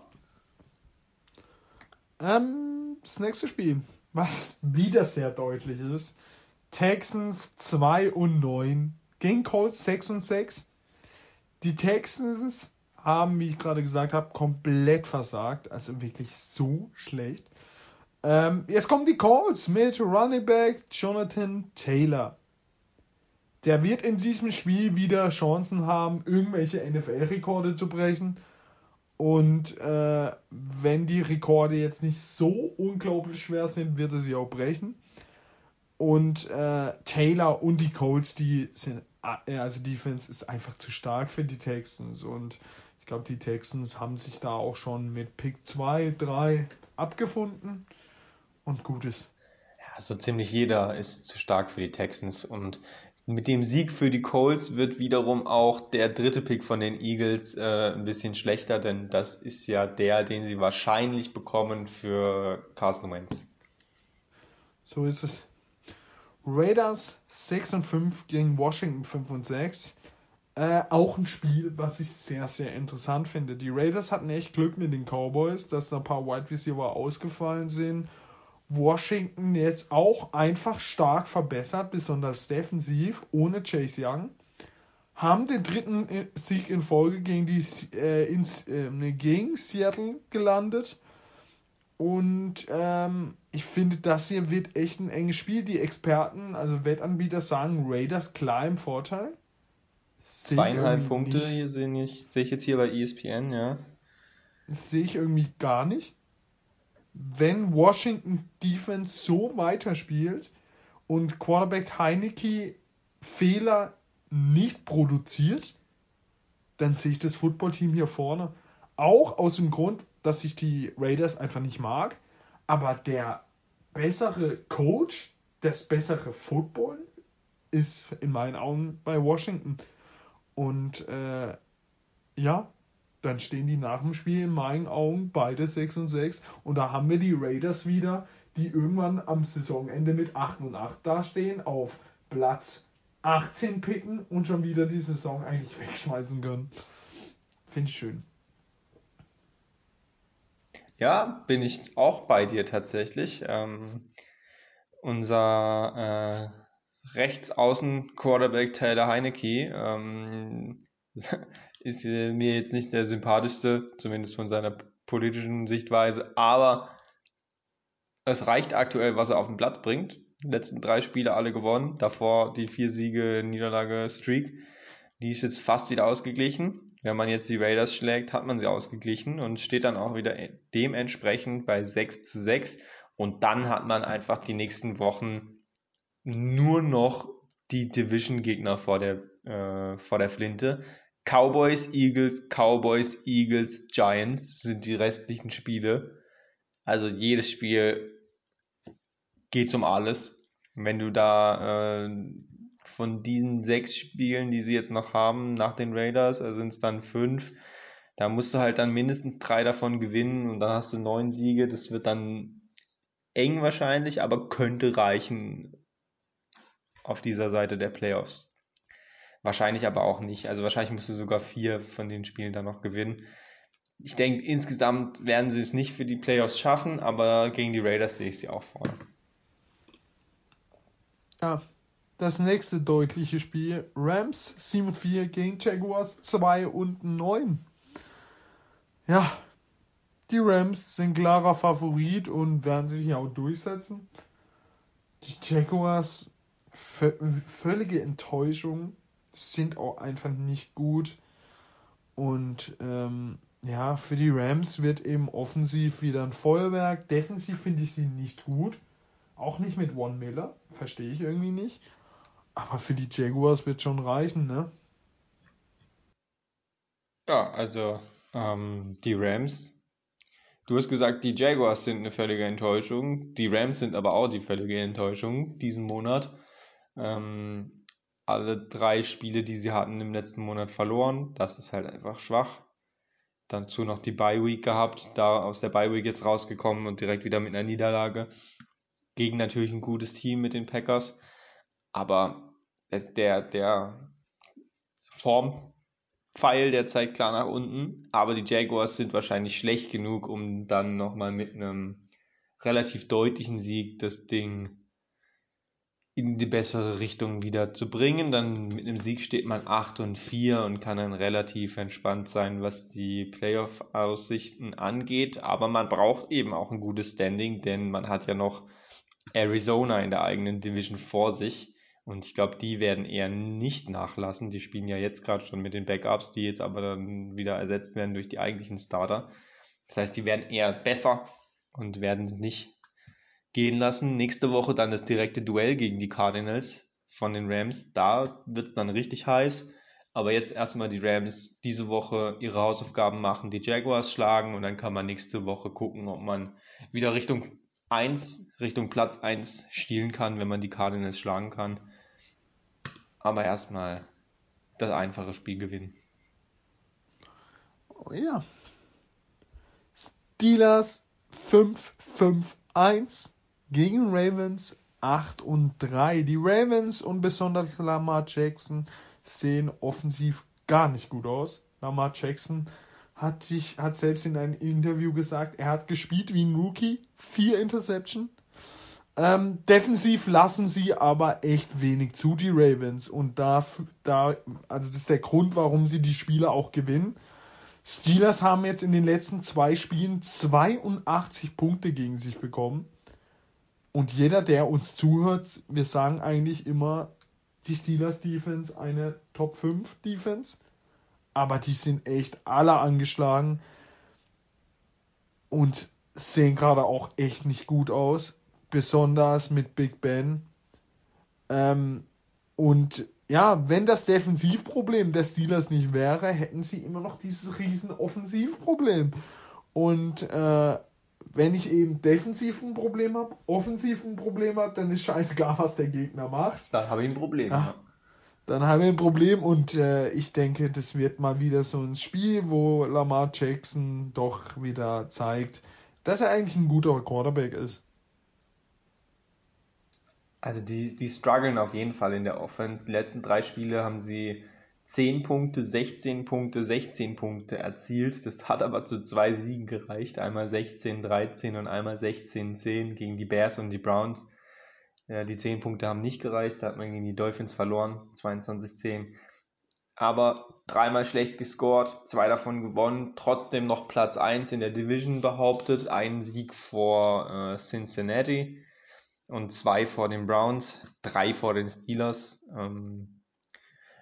Ähm, das nächste Spiel, was wieder sehr deutlich ist. Texans 2 und 9 gegen Colts 6 und 6. Die Texans haben, wie ich gerade gesagt habe, komplett versagt. Also wirklich so schlecht. Ähm, jetzt kommen die Colts mit Running Back Jonathan Taylor der wird in diesem Spiel wieder Chancen haben, irgendwelche NFL-Rekorde zu brechen. Und äh, wenn die Rekorde jetzt nicht so unglaublich schwer sind, wird er sie auch brechen. Und äh, Taylor und die Colts, die sind, äh, also Defense ist einfach zu stark für die Texans. Und ich glaube, die Texans haben sich da auch schon mit Pick 2, 3 abgefunden. Und gut ist. Ja, so ziemlich jeder ist zu stark für die Texans. Und mit dem Sieg für die Colts wird wiederum auch der dritte Pick von den Eagles äh, ein bisschen schlechter, denn das ist ja der, den sie wahrscheinlich bekommen für Carson Wentz. So ist es. Raiders 6 und 5 gegen Washington 5 und 6. Äh, auch ein Spiel, was ich sehr, sehr interessant finde. Die Raiders hatten echt Glück mit den Cowboys, dass da ein paar Wide Receiver ausgefallen sind Washington jetzt auch einfach stark verbessert, besonders defensiv, ohne Chase Young. Haben den dritten äh, Sieg in Folge gegen, die, äh, ins, äh, gegen Seattle gelandet. Und ähm, ich finde, das hier wird echt ein enges Spiel. Die Experten, also Wettanbieter, sagen Raiders klar im Vorteil. Zweieinhalb Punkte hier sehe ich, sehe ich jetzt hier bei ESPN, ja. Das sehe ich irgendwie gar nicht wenn Washington Defense so weiterspielt und Quarterback Heineke Fehler nicht produziert, dann sehe ich das Footballteam hier vorne. Auch aus dem Grund, dass ich die Raiders einfach nicht mag, aber der bessere Coach, das bessere Football ist in meinen Augen bei Washington. Und äh, ja, dann stehen die nach dem Spiel in meinen Augen beide 6 und 6 und da haben wir die Raiders wieder, die irgendwann am Saisonende mit 8 und 8 dastehen, auf Platz 18 picken und schon wieder die Saison eigentlich wegschmeißen können. Finde ich schön. Ja, bin ich auch bei dir tatsächlich. Ähm, unser äh, Rechtsaußen-Quarterback Taylor Heineke ähm, ist äh, mir jetzt nicht der sympathischste, zumindest von seiner politischen Sichtweise, aber es reicht aktuell, was er auf den Blatt bringt. Die letzten drei Spiele alle gewonnen, davor die vier Siege, Niederlage, Streak. Die ist jetzt fast wieder ausgeglichen. Wenn man jetzt die Raiders schlägt, hat man sie ausgeglichen und steht dann auch wieder dementsprechend bei 6 zu 6. Und dann hat man einfach die nächsten Wochen nur noch die Division-Gegner vor der, äh, vor der Flinte. Cowboys, Eagles, Cowboys, Eagles, Giants sind die restlichen Spiele. Also jedes Spiel geht um alles. Wenn du da äh, von diesen sechs Spielen, die sie jetzt noch haben nach den Raiders, also sind es dann fünf. Da musst du halt dann mindestens drei davon gewinnen und dann hast du neun Siege. Das wird dann eng wahrscheinlich, aber könnte reichen auf dieser Seite der Playoffs. Wahrscheinlich aber auch nicht. Also wahrscheinlich musst du sogar vier von den Spielen dann noch gewinnen. Ich denke, insgesamt werden sie es nicht für die Playoffs schaffen, aber gegen die Raiders sehe ich sie auch vorne. Ja, das nächste deutliche Spiel. Rams 7-4 gegen Jaguars 2 und 9. Ja, die Rams sind klarer Favorit und werden sich auch durchsetzen. Die Jaguars völlige Enttäuschung, sind auch einfach nicht gut. Und ähm, ja, für die Rams wird eben offensiv wieder ein Feuerwerk. Defensiv finde ich sie nicht gut. Auch nicht mit One Miller. Verstehe ich irgendwie nicht. Aber für die Jaguars wird schon reichen, ne? Ja, also ähm, die Rams. Du hast gesagt, die Jaguars sind eine völlige Enttäuschung. Die Rams sind aber auch die völlige Enttäuschung diesen Monat. Ähm, alle drei Spiele, die sie hatten im letzten Monat verloren. Das ist halt einfach schwach. Dazu noch die Bye Week gehabt, da aus der Bye Week jetzt rausgekommen und direkt wieder mit einer Niederlage. Gegen natürlich ein gutes Team mit den Packers. Aber der, der Formpfeil, der zeigt klar nach unten. Aber die Jaguars sind wahrscheinlich schlecht genug, um dann nochmal mit einem relativ deutlichen Sieg das Ding in die bessere Richtung wieder zu bringen. Dann mit einem Sieg steht man 8 und 4 und kann dann relativ entspannt sein, was die Playoff-Aussichten angeht. Aber man braucht eben auch ein gutes Standing, denn man hat ja noch Arizona in der eigenen Division vor sich. Und ich glaube, die werden eher nicht nachlassen. Die spielen ja jetzt gerade schon mit den Backups, die jetzt aber dann wieder ersetzt werden durch die eigentlichen Starter. Das heißt, die werden eher besser und werden nicht gehen lassen. Nächste Woche dann das direkte Duell gegen die Cardinals von den Rams. Da wird es dann richtig heiß. Aber jetzt erstmal die Rams diese Woche ihre Hausaufgaben machen, die Jaguars schlagen und dann kann man nächste Woche gucken, ob man wieder Richtung 1, Richtung Platz 1 stielen kann, wenn man die Cardinals schlagen kann. Aber erstmal das einfache Spiel gewinnen. Oh ja. Steelers 5-5-1 gegen Ravens 8 und 3. Die Ravens und besonders Lamar Jackson sehen offensiv gar nicht gut aus. Lamar Jackson hat sich hat selbst in einem Interview gesagt, er hat gespielt wie ein Rookie, vier Interception. Ähm, defensiv lassen sie aber echt wenig zu, die Ravens. Und da, da, also das ist der Grund, warum sie die Spiele auch gewinnen. Steelers haben jetzt in den letzten zwei Spielen 82 Punkte gegen sich bekommen. Und jeder, der uns zuhört, wir sagen eigentlich immer, die Steelers Defense eine Top 5 Defense. Aber die sind echt alle angeschlagen und sehen gerade auch echt nicht gut aus. Besonders mit Big Ben. Ähm, und ja, wenn das Defensivproblem der Steelers nicht wäre, hätten sie immer noch dieses riesen Offensivproblem. Und äh, wenn ich eben defensiv ein Problem habe, offensiv ein Problem habe, dann ist scheißegal, was der Gegner macht. Dann habe ich ein Problem. Ja. Dann haben wir ein Problem und äh, ich denke, das wird mal wieder so ein Spiel, wo Lamar Jackson doch wieder zeigt, dass er eigentlich ein guter Quarterback ist. Also die, die strugglen auf jeden Fall in der Offense. Die letzten drei Spiele haben sie 10 Punkte, 16 Punkte, 16 Punkte erzielt. Das hat aber zu zwei Siegen gereicht. Einmal 16, 13 und einmal 16, 10 gegen die Bears und die Browns. Ja, die 10 Punkte haben nicht gereicht. Da hat man gegen die Dolphins verloren. 22, 10. Aber dreimal schlecht gescored, zwei davon gewonnen, trotzdem noch Platz 1 in der Division behauptet, einen Sieg vor äh, Cincinnati und zwei vor den Browns, drei vor den Steelers. Ähm,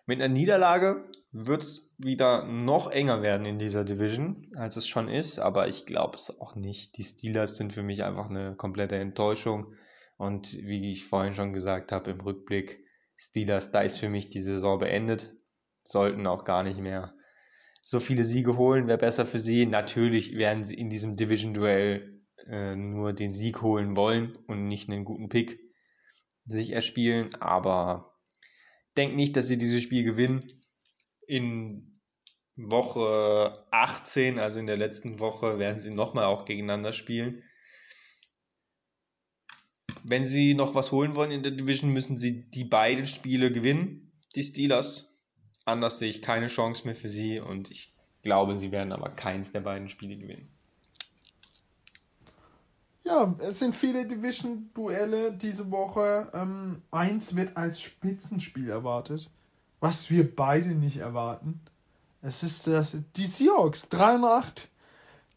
mit einer Niederlage wird es wieder noch enger werden in dieser Division, als es schon ist, aber ich glaube es auch nicht. Die Steelers sind für mich einfach eine komplette Enttäuschung und wie ich vorhin schon gesagt habe im Rückblick, Steelers, da ist für mich die Saison beendet, sollten auch gar nicht mehr so viele Siege holen, wäre besser für sie. Natürlich werden sie in diesem Division-Duell äh, nur den Sieg holen wollen und nicht einen guten Pick sich erspielen, aber denke nicht, dass sie dieses Spiel gewinnen. In Woche 18, also in der letzten Woche, werden sie nochmal auch gegeneinander spielen. Wenn sie noch was holen wollen in der Division, müssen sie die beiden Spiele gewinnen, die Steelers. Anders sehe ich keine Chance mehr für sie und ich glaube, sie werden aber keins der beiden Spiele gewinnen. Ja, es sind viele Division-Duelle diese Woche. Ähm, eins wird als Spitzenspiel erwartet, was wir beide nicht erwarten. Es ist das, die Seahawks 3 und 8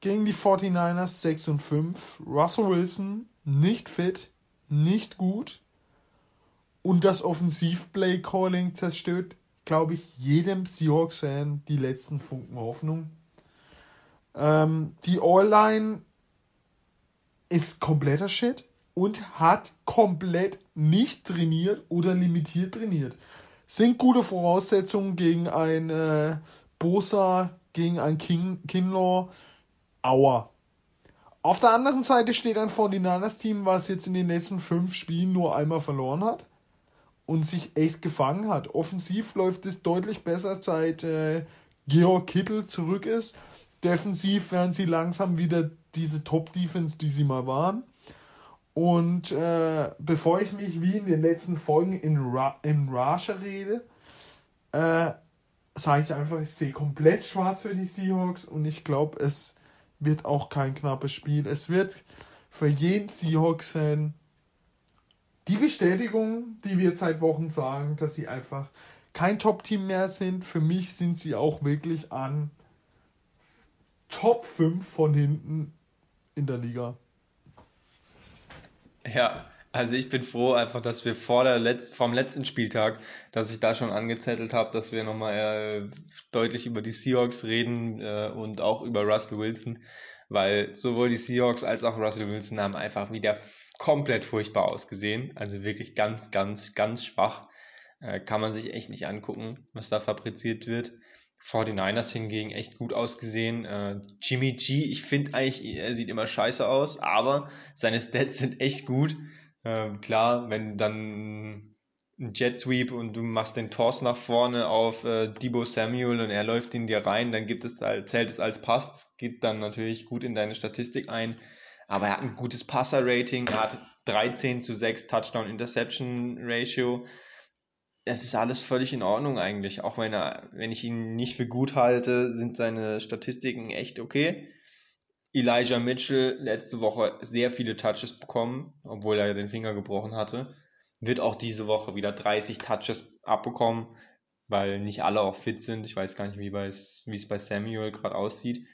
gegen die 49ers 6 und 5. Russell Wilson nicht fit, nicht gut. Und das Offensiv-Play-Calling zerstört, glaube ich, jedem Seahawks-Fan die letzten Funken Hoffnung. Ähm, die All-Line ist kompletter Shit und hat komplett nicht trainiert oder limitiert trainiert. Sind gute Voraussetzungen gegen ein äh, Bosa, gegen ein King, Kinlaw. Aua. Auf der anderen Seite steht ein 49ers-Team, was jetzt in den letzten fünf Spielen nur einmal verloren hat und sich echt gefangen hat. Offensiv läuft es deutlich besser, seit äh, Georg Kittel zurück ist. Defensiv werden sie langsam wieder diese Top-Defense, die sie mal waren. Und äh, bevor ich mich wie in den letzten Folgen in, Ra in Rasha rede, äh, sage ich einfach, ich sehe komplett schwarz für die Seahawks und ich glaube, es wird auch kein knappes Spiel. Es wird für jeden Seahawks-Fan die Bestätigung, die wir seit Wochen sagen, dass sie einfach kein Top-Team mehr sind. Für mich sind sie auch wirklich an Top 5 von hinten in der Liga. Ja, also ich bin froh einfach, dass wir vor der Letz vom letzten Spieltag, dass ich da schon angezettelt habe, dass wir nochmal äh, deutlich über die Seahawks reden äh, und auch über Russell Wilson, weil sowohl die Seahawks als auch Russell Wilson haben einfach wieder komplett furchtbar ausgesehen. Also wirklich ganz, ganz, ganz schwach. Äh, kann man sich echt nicht angucken, was da fabriziert wird. 49ers hingegen echt gut ausgesehen. Äh, Jimmy G, ich finde eigentlich, er sieht immer scheiße aus, aber seine Stats sind echt gut. Äh, klar, wenn dann ein Jet Sweep und du machst den Toss nach vorne auf äh, Debo Samuel und er läuft in dir rein, dann gibt es zählt es als Pass, das geht dann natürlich gut in deine Statistik ein. Aber er hat ein gutes Passer-Rating, er hat 13 zu 6 Touchdown-Interception-Ratio es ist alles völlig in Ordnung eigentlich. Auch wenn er, wenn ich ihn nicht für gut halte, sind seine Statistiken echt okay. Elijah Mitchell letzte Woche sehr viele Touches bekommen, obwohl er den Finger gebrochen hatte. Wird auch diese Woche wieder 30 Touches abbekommen, weil nicht alle auch fit sind. Ich weiß gar nicht, wie, bei, wie es bei Samuel gerade aussieht.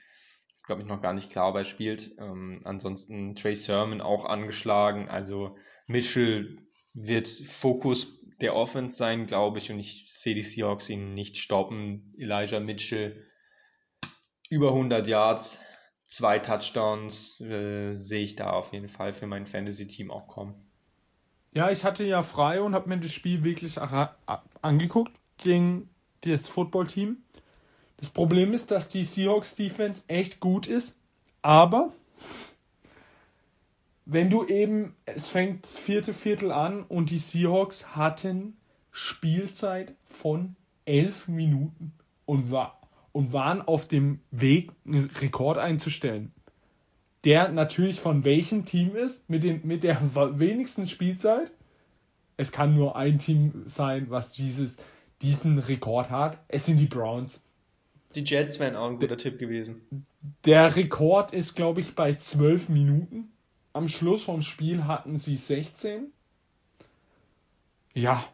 ist, glaube ich, noch gar nicht klar, ob er spielt. Ähm, ansonsten Trey Sermon auch angeschlagen. Also Mitchell wird Fokus der Offense sein, glaube ich, und ich sehe die Seahawks ihn nicht stoppen. Elijah Mitchell über 100 Yards, zwei Touchdowns äh, sehe ich da auf jeden Fall für mein Fantasy-Team auch kommen. Ja, ich hatte ja frei und habe mir das Spiel wirklich angeguckt gegen das Football-Team. Das Problem ist, dass die Seahawks-Defense echt gut ist, aber wenn du eben, es fängt das vierte Viertel an und die Seahawks hatten Spielzeit von elf Minuten und, war, und waren auf dem Weg, einen Rekord einzustellen. Der natürlich von welchem Team ist, mit, den, mit der wenigsten Spielzeit. Es kann nur ein Team sein, was dieses, diesen Rekord hat. Es sind die Browns. Die Jets wären auch ein guter der, Tipp gewesen. Der Rekord ist, glaube ich, bei zwölf Minuten. Am Schluss vom Spiel hatten sie 16. Ja,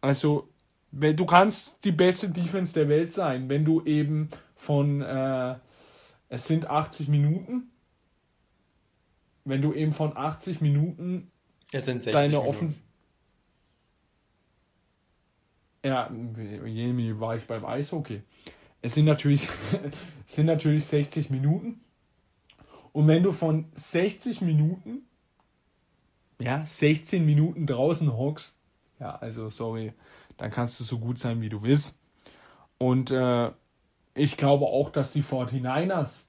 also du kannst die beste Defense der Welt sein, wenn du eben von äh, es sind 80 Minuten, wenn du eben von 80 Minuten es sind 60 deine offen ja, war ich beim Eishockey. Es sind natürlich, es sind natürlich 60 Minuten. Und wenn du von 60 Minuten, ja, 16 Minuten draußen hockst, ja, also sorry, dann kannst du so gut sein, wie du willst. Und äh, ich glaube auch, dass die 49ers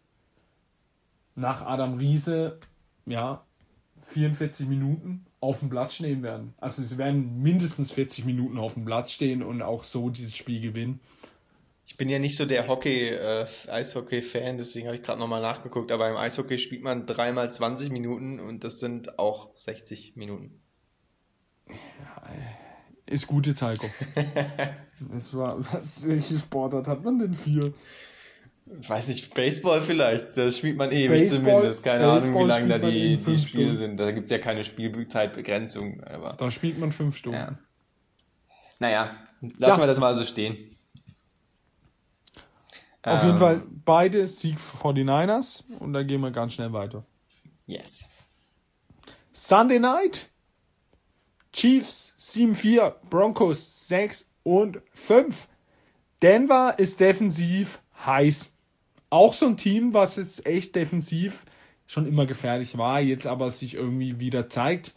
nach Adam Riese, ja, 44 Minuten auf dem Platz stehen werden. Also sie werden mindestens 40 Minuten auf dem Platz stehen und auch so dieses Spiel gewinnen. Ich bin ja nicht so der Hockey, äh, Eishockey-Fan, deswegen habe ich gerade nochmal nachgeguckt, aber im Eishockey spielt man dreimal 20 Minuten und das sind auch 60 Minuten. ist gute Zeit. das war, was, welche Sportart hat man denn für? Ich weiß nicht, Baseball vielleicht. Das spielt man ewig Baseball, zumindest. Keine Baseball Ahnung, wie lange da die, die Spiele Stunden. sind. Da gibt es ja keine Spielzeitbegrenzung. Aber, da spielt man fünf Stunden. Ja. Naja, lassen ja. wir das mal so stehen. Auf ähm, jeden Fall beide Sieg für 49ers und da gehen wir ganz schnell weiter. Yes. Sunday Night. Chiefs 7-4, Broncos 6 und 5. Denver ist defensiv heiß auch so ein Team, was jetzt echt defensiv schon immer gefährlich war, jetzt aber sich irgendwie wieder zeigt.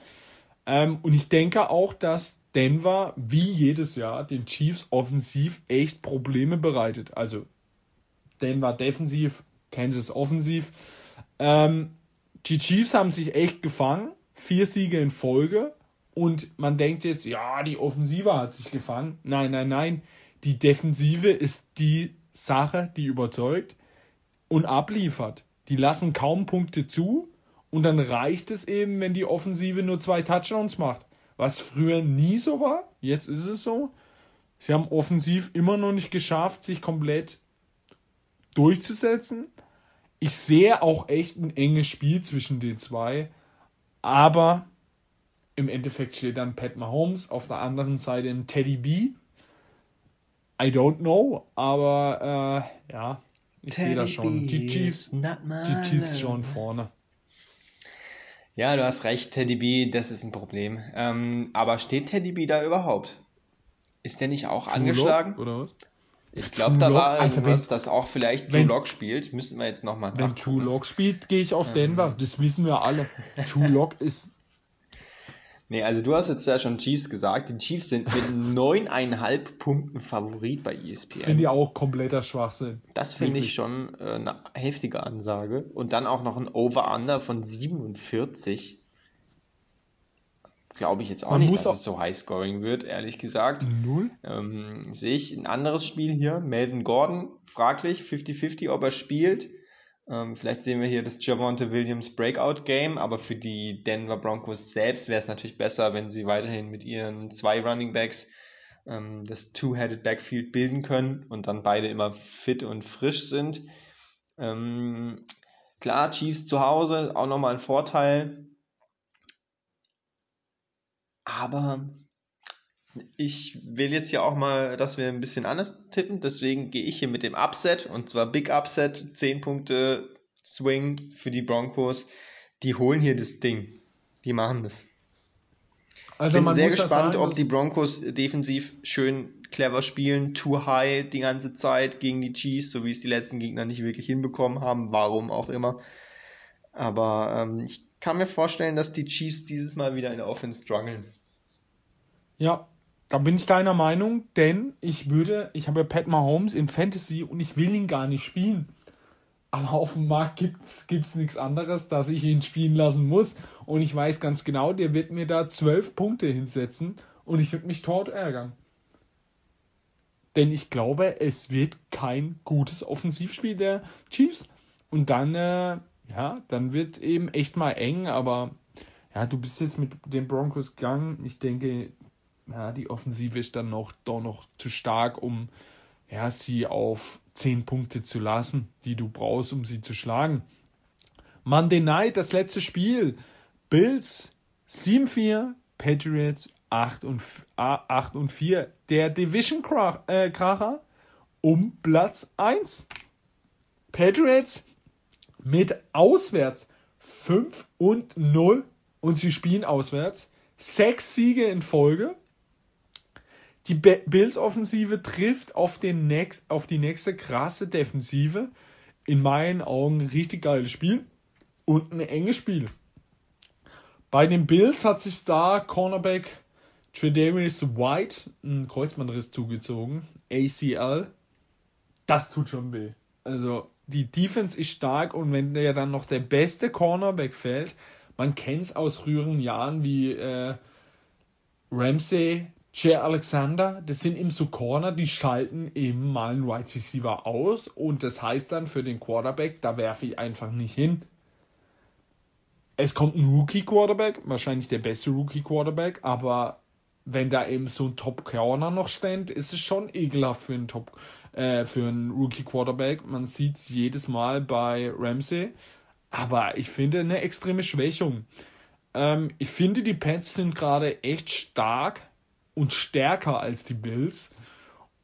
Ähm, und ich denke auch, dass Denver wie jedes Jahr den Chiefs offensiv echt Probleme bereitet. Also Denver defensiv, Kansas offensiv. Ähm, die Chiefs haben sich echt gefangen, vier Siege in Folge. Und man denkt jetzt, ja, die Offensive hat sich gefangen. Nein, nein, nein. Die Defensive ist die Sache, die überzeugt und abliefert. Die lassen kaum Punkte zu und dann reicht es eben, wenn die Offensive nur zwei Touchdowns macht. Was früher nie so war, jetzt ist es so. Sie haben offensiv immer noch nicht geschafft, sich komplett durchzusetzen. Ich sehe auch echt ein enges Spiel zwischen den zwei, aber im Endeffekt steht dann Pat Mahomes, auf der anderen Seite ein Teddy B. I don't know, aber äh, ja, ich sehe das schon. Die Chiefs, die Chiefs schon vorne. Ja, du hast recht, Teddy B, das ist ein Problem. Ähm, aber steht Teddy B da überhaupt? Ist der nicht auch True angeschlagen? Lock, oder was? Ich glaube, da war also irgendwas, wenn, dass auch vielleicht Drew Lock spielt. Müssten wir jetzt nochmal Wenn Drew Lock spielt, gehe ich auf ähm. Denver. Das wissen wir alle. Drew Lock ist Nee, also du hast jetzt ja schon Chiefs gesagt. Die Chiefs sind mit neuneinhalb Punkten Favorit bei ESPN. Finde ich auch kompletter Schwachsinn. Das finde ich schon äh, eine heftige Ansage. Und dann auch noch ein Over-Under von 47. Glaube ich jetzt auch Man nicht, dass auch es so high-scoring wird, ehrlich gesagt. Null. Ähm, sehe ich ein anderes Spiel hier. Melvin Gordon, fraglich, 50-50, ob er spielt. Ähm, vielleicht sehen wir hier das Javonte Williams Breakout Game, aber für die Denver Broncos selbst wäre es natürlich besser, wenn sie weiterhin mit ihren zwei Running Backs ähm, das Two-Headed Backfield bilden können und dann beide immer fit und frisch sind. Ähm, klar, Chiefs zu Hause, auch nochmal ein Vorteil. Aber ich will jetzt ja auch mal, dass wir ein bisschen anders tippen, deswegen gehe ich hier mit dem Upset und zwar Big Upset, 10 Punkte Swing für die Broncos. Die holen hier das Ding. Die machen das. Also bin sehr gespannt, sagen, ob die Broncos defensiv schön clever spielen, too high die ganze Zeit gegen die Chiefs, so wie es die letzten Gegner nicht wirklich hinbekommen haben, warum auch immer. Aber ähm, ich kann mir vorstellen, dass die Chiefs dieses Mal wieder in der Offense strugglen. Ja, da bin ich deiner Meinung, denn ich würde, ich habe ja Pat Mahomes in Fantasy und ich will ihn gar nicht spielen. Aber auf dem Markt gibt's, gibt's nichts anderes, dass ich ihn spielen lassen muss. Und ich weiß ganz genau, der wird mir da zwölf Punkte hinsetzen und ich würde mich tot ärgern. Denn ich glaube, es wird kein gutes Offensivspiel der Chiefs. Und dann, äh, ja, dann wird eben echt mal eng, aber ja, du bist jetzt mit den Broncos gegangen. Ich denke, ja, die Offensive ist dann noch, doch noch zu stark, um ja, sie auf 10 Punkte zu lassen, die du brauchst, um sie zu schlagen. Monday Night, das letzte Spiel. Bills 7-4, Patriots 8 und, 8 und 4. Der Division-Kracher äh, um Platz 1. Patriots mit auswärts 5 und 0 und sie spielen auswärts. Sechs Siege in Folge. Die Bills-Offensive trifft auf, den nächst, auf die nächste krasse Defensive. In meinen Augen richtig geiles Spiel und ein enges Spiel. Bei den Bills hat sich da Cornerback Tredavious White einen Kreuzbandriss zugezogen. ACL. Das tut schon weh. Also die Defense ist stark und wenn der dann noch der beste Cornerback fällt, Man kennt es aus früheren Jahren wie äh, Ramsey, Jay Alexander, das sind eben so Corner, die schalten eben mal einen Wide Receiver aus und das heißt dann für den Quarterback, da werfe ich einfach nicht hin. Es kommt ein Rookie Quarterback, wahrscheinlich der beste Rookie Quarterback, aber wenn da eben so ein Top Corner noch steht, ist es schon ekelhaft für einen Top äh, für einen Rookie Quarterback. Man sieht es jedes Mal bei Ramsey, aber ich finde eine extreme Schwächung. Ähm, ich finde die Pets sind gerade echt stark und stärker als die Bills.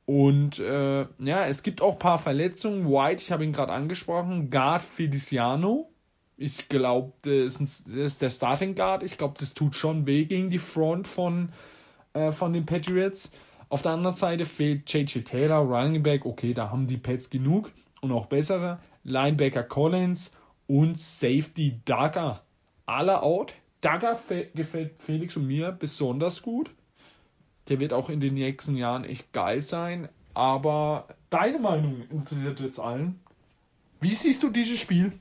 Und äh, ja, es gibt auch ein paar Verletzungen. White, ich habe ihn gerade angesprochen, Guard Feliciano. Ich glaube, das, ist der Starting Guard. Ich glaube, das tut schon weh gegen die Front von, äh, von den Patriots. Auf der anderen Seite fehlt J.J. Taylor, Running Back. Okay, da haben die Pets genug und auch bessere. Linebacker Collins und Safety Dagger. Alle out. Dagger gefällt Felix und mir besonders gut. Der wird auch in den nächsten Jahren echt geil sein. Aber deine Meinung interessiert jetzt allen. Wie siehst du dieses Spiel?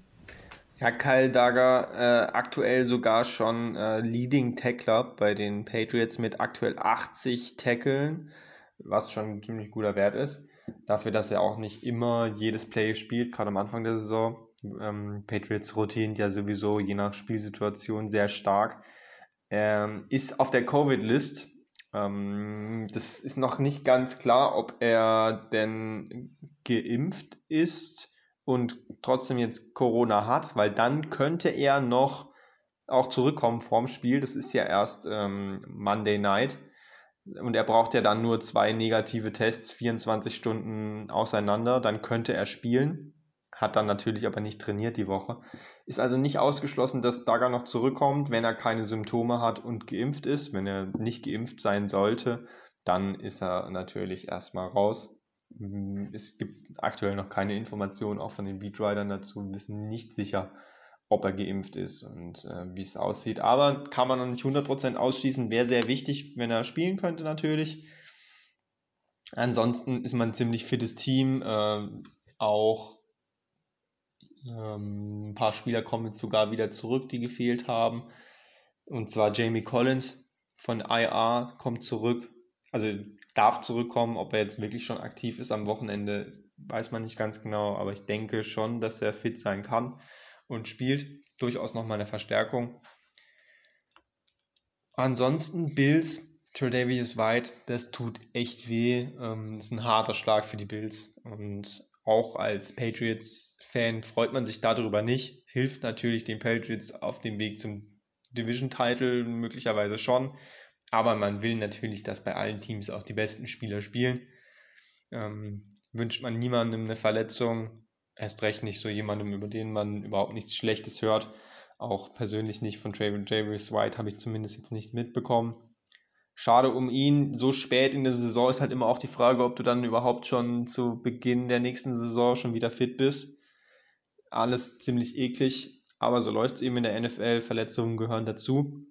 Ja, Kyle Dagger äh, aktuell sogar schon äh, Leading Tackler bei den Patriots mit aktuell 80 Tackeln, was schon ein ziemlich guter Wert ist. Dafür, dass er auch nicht immer jedes Play spielt, gerade am Anfang der Saison. Ähm, Patriots rotieren ja sowieso je nach Spielsituation sehr stark. Ähm, ist auf der Covid-List ähm, das ist noch nicht ganz klar, ob er denn geimpft ist und trotzdem jetzt Corona hat, weil dann könnte er noch auch zurückkommen vorm Spiel. Das ist ja erst ähm, Monday Night. Und er braucht ja dann nur zwei negative Tests, 24 Stunden auseinander, dann könnte er spielen hat dann natürlich aber nicht trainiert die Woche. Ist also nicht ausgeschlossen, dass Dagger noch zurückkommt, wenn er keine Symptome hat und geimpft ist. Wenn er nicht geimpft sein sollte, dann ist er natürlich erstmal raus. Es gibt aktuell noch keine Informationen, auch von den Beatridern dazu, Wir wissen nicht sicher, ob er geimpft ist und äh, wie es aussieht. Aber kann man noch nicht 100% ausschließen, wäre sehr wichtig, wenn er spielen könnte natürlich. Ansonsten ist man ein ziemlich fittes Team, äh, auch ähm, ein paar Spieler kommen jetzt sogar wieder zurück, die gefehlt haben. Und zwar Jamie Collins von IR kommt zurück. Also darf zurückkommen. Ob er jetzt wirklich schon aktiv ist am Wochenende, weiß man nicht ganz genau. Aber ich denke schon, dass er fit sein kann und spielt. Durchaus nochmal eine Verstärkung. Ansonsten Bills, Tredavious White, das tut echt weh. Ähm, das ist ein harter Schlag für die Bills. Und auch als Patriots-Fan freut man sich darüber nicht. Hilft natürlich den Patriots auf dem Weg zum Division-Title möglicherweise schon. Aber man will natürlich, dass bei allen Teams auch die besten Spieler spielen. Ähm, wünscht man niemandem eine Verletzung, erst recht nicht so jemandem, über den man überhaupt nichts Schlechtes hört. Auch persönlich nicht von Travis White habe ich zumindest jetzt nicht mitbekommen schade um ihn. So spät in der Saison ist halt immer auch die Frage, ob du dann überhaupt schon zu Beginn der nächsten Saison schon wieder fit bist. Alles ziemlich eklig, aber so läuft es eben in der NFL. Verletzungen gehören dazu.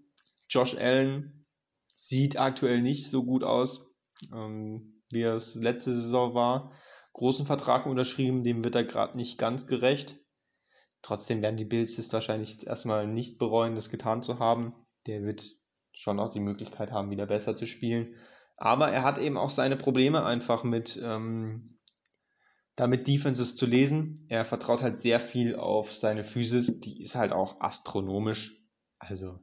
Josh Allen sieht aktuell nicht so gut aus, ähm, wie es letzte Saison war. Großen Vertrag unterschrieben, dem wird er gerade nicht ganz gerecht. Trotzdem werden die Bills es wahrscheinlich jetzt erstmal nicht bereuen, das getan zu haben. Der wird schon auch die Möglichkeit haben, wieder besser zu spielen. Aber er hat eben auch seine Probleme einfach mit ähm, damit Defenses zu lesen. Er vertraut halt sehr viel auf seine Physis, die ist halt auch astronomisch. Also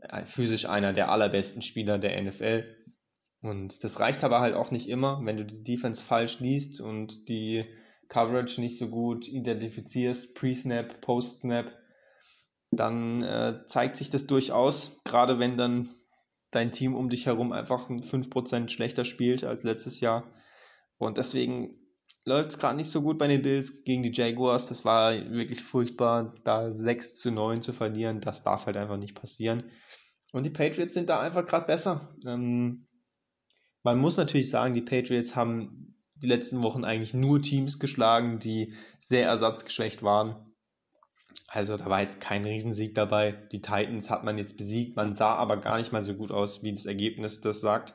äh, physisch einer der allerbesten Spieler der NFL. Und das reicht aber halt auch nicht immer, wenn du die Defense falsch liest und die Coverage nicht so gut identifizierst, Pre-Snap, Post-Snap, dann äh, zeigt sich das durchaus, gerade wenn dann dein Team um dich herum einfach 5% schlechter spielt als letztes Jahr. Und deswegen läuft es gerade nicht so gut bei den Bills gegen die Jaguars. Das war wirklich furchtbar, da 6 zu 9 zu verlieren. Das darf halt einfach nicht passieren. Und die Patriots sind da einfach gerade besser. Ähm, man muss natürlich sagen, die Patriots haben die letzten Wochen eigentlich nur Teams geschlagen, die sehr ersatzgeschwächt waren. Also da war jetzt kein Riesensieg dabei. Die Titans hat man jetzt besiegt. Man sah aber gar nicht mal so gut aus, wie das Ergebnis das sagt.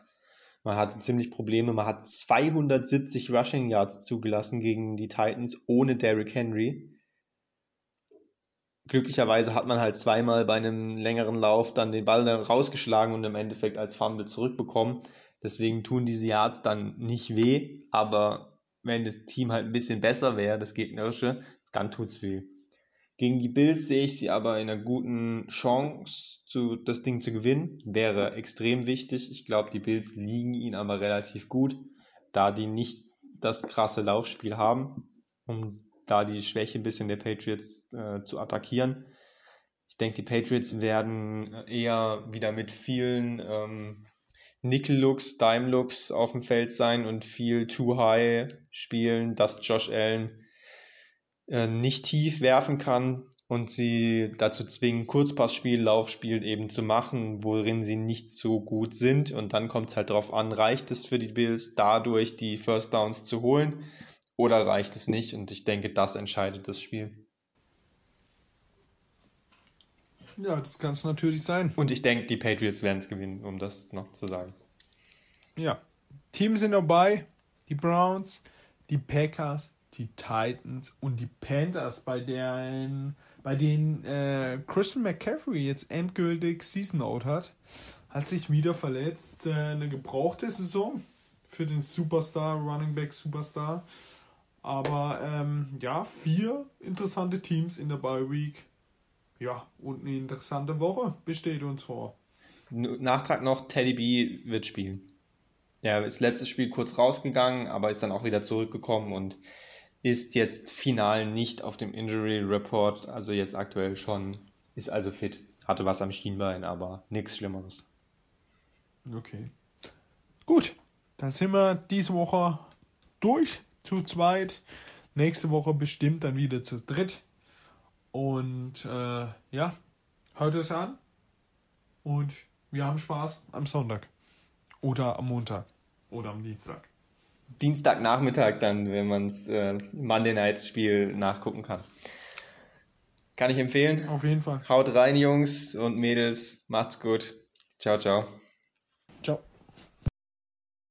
Man hatte ziemlich Probleme. Man hat 270 Rushing Yards zugelassen gegen die Titans ohne Derrick Henry. glücklicherweise hat man halt zweimal bei einem längeren Lauf dann den Ball rausgeschlagen und im Endeffekt als Fumble zurückbekommen. Deswegen tun diese Yards dann nicht weh, aber wenn das Team halt ein bisschen besser wäre, das gegnerische, dann tut's weh. Gegen die Bills sehe ich sie aber in einer guten Chance, zu, das Ding zu gewinnen. Wäre extrem wichtig. Ich glaube, die Bills liegen ihnen aber relativ gut, da die nicht das krasse Laufspiel haben, um da die Schwäche ein bisschen der Patriots äh, zu attackieren. Ich denke, die Patriots werden eher wieder mit vielen ähm, Nickel-Looks, Dime-Looks auf dem Feld sein und viel Too High spielen, dass Josh Allen äh, nicht tief werfen kann und sie dazu zwingen, Kurzpassspiel, Laufspiel eben zu machen, worin sie nicht so gut sind. Und dann kommt es halt darauf an, reicht es für die Bills, dadurch die First Downs zu holen oder reicht es nicht? Und ich denke, das entscheidet das Spiel. Ja, das kann es natürlich sein. Und ich denke, die Patriots werden es gewinnen, um das noch zu sagen. Ja, Teams sind dabei, die Browns, die Packers, die Titans und die Panthers, bei denen, bei denen äh, Christian McCaffrey jetzt endgültig Season Out hat. Hat sich wieder verletzt. Äh, eine gebrauchte Saison für den Superstar, Running Back Superstar. Aber ähm, ja, vier interessante Teams in der Bye Week. Ja, und eine interessante Woche besteht uns vor. Nachtrag noch, Teddy B wird spielen. Er ist letztes Spiel kurz rausgegangen, aber ist dann auch wieder zurückgekommen und ist jetzt final nicht auf dem Injury Report, also jetzt aktuell schon, ist also fit. Hatte was am Schienbein, aber nichts Schlimmeres. Okay. Gut, dann sind wir diese Woche durch zu zweit. Nächste Woche bestimmt dann wieder zu dritt. Und äh, ja, hört es an. Und wir haben Spaß am Sonntag. Oder am Montag. Oder am Dienstag. Dienstagnachmittag dann, wenn man das äh, Monday Night Spiel nachgucken kann. Kann ich empfehlen. Auf jeden Fall. Haut rein, Jungs und Mädels. Macht's gut. Ciao, ciao.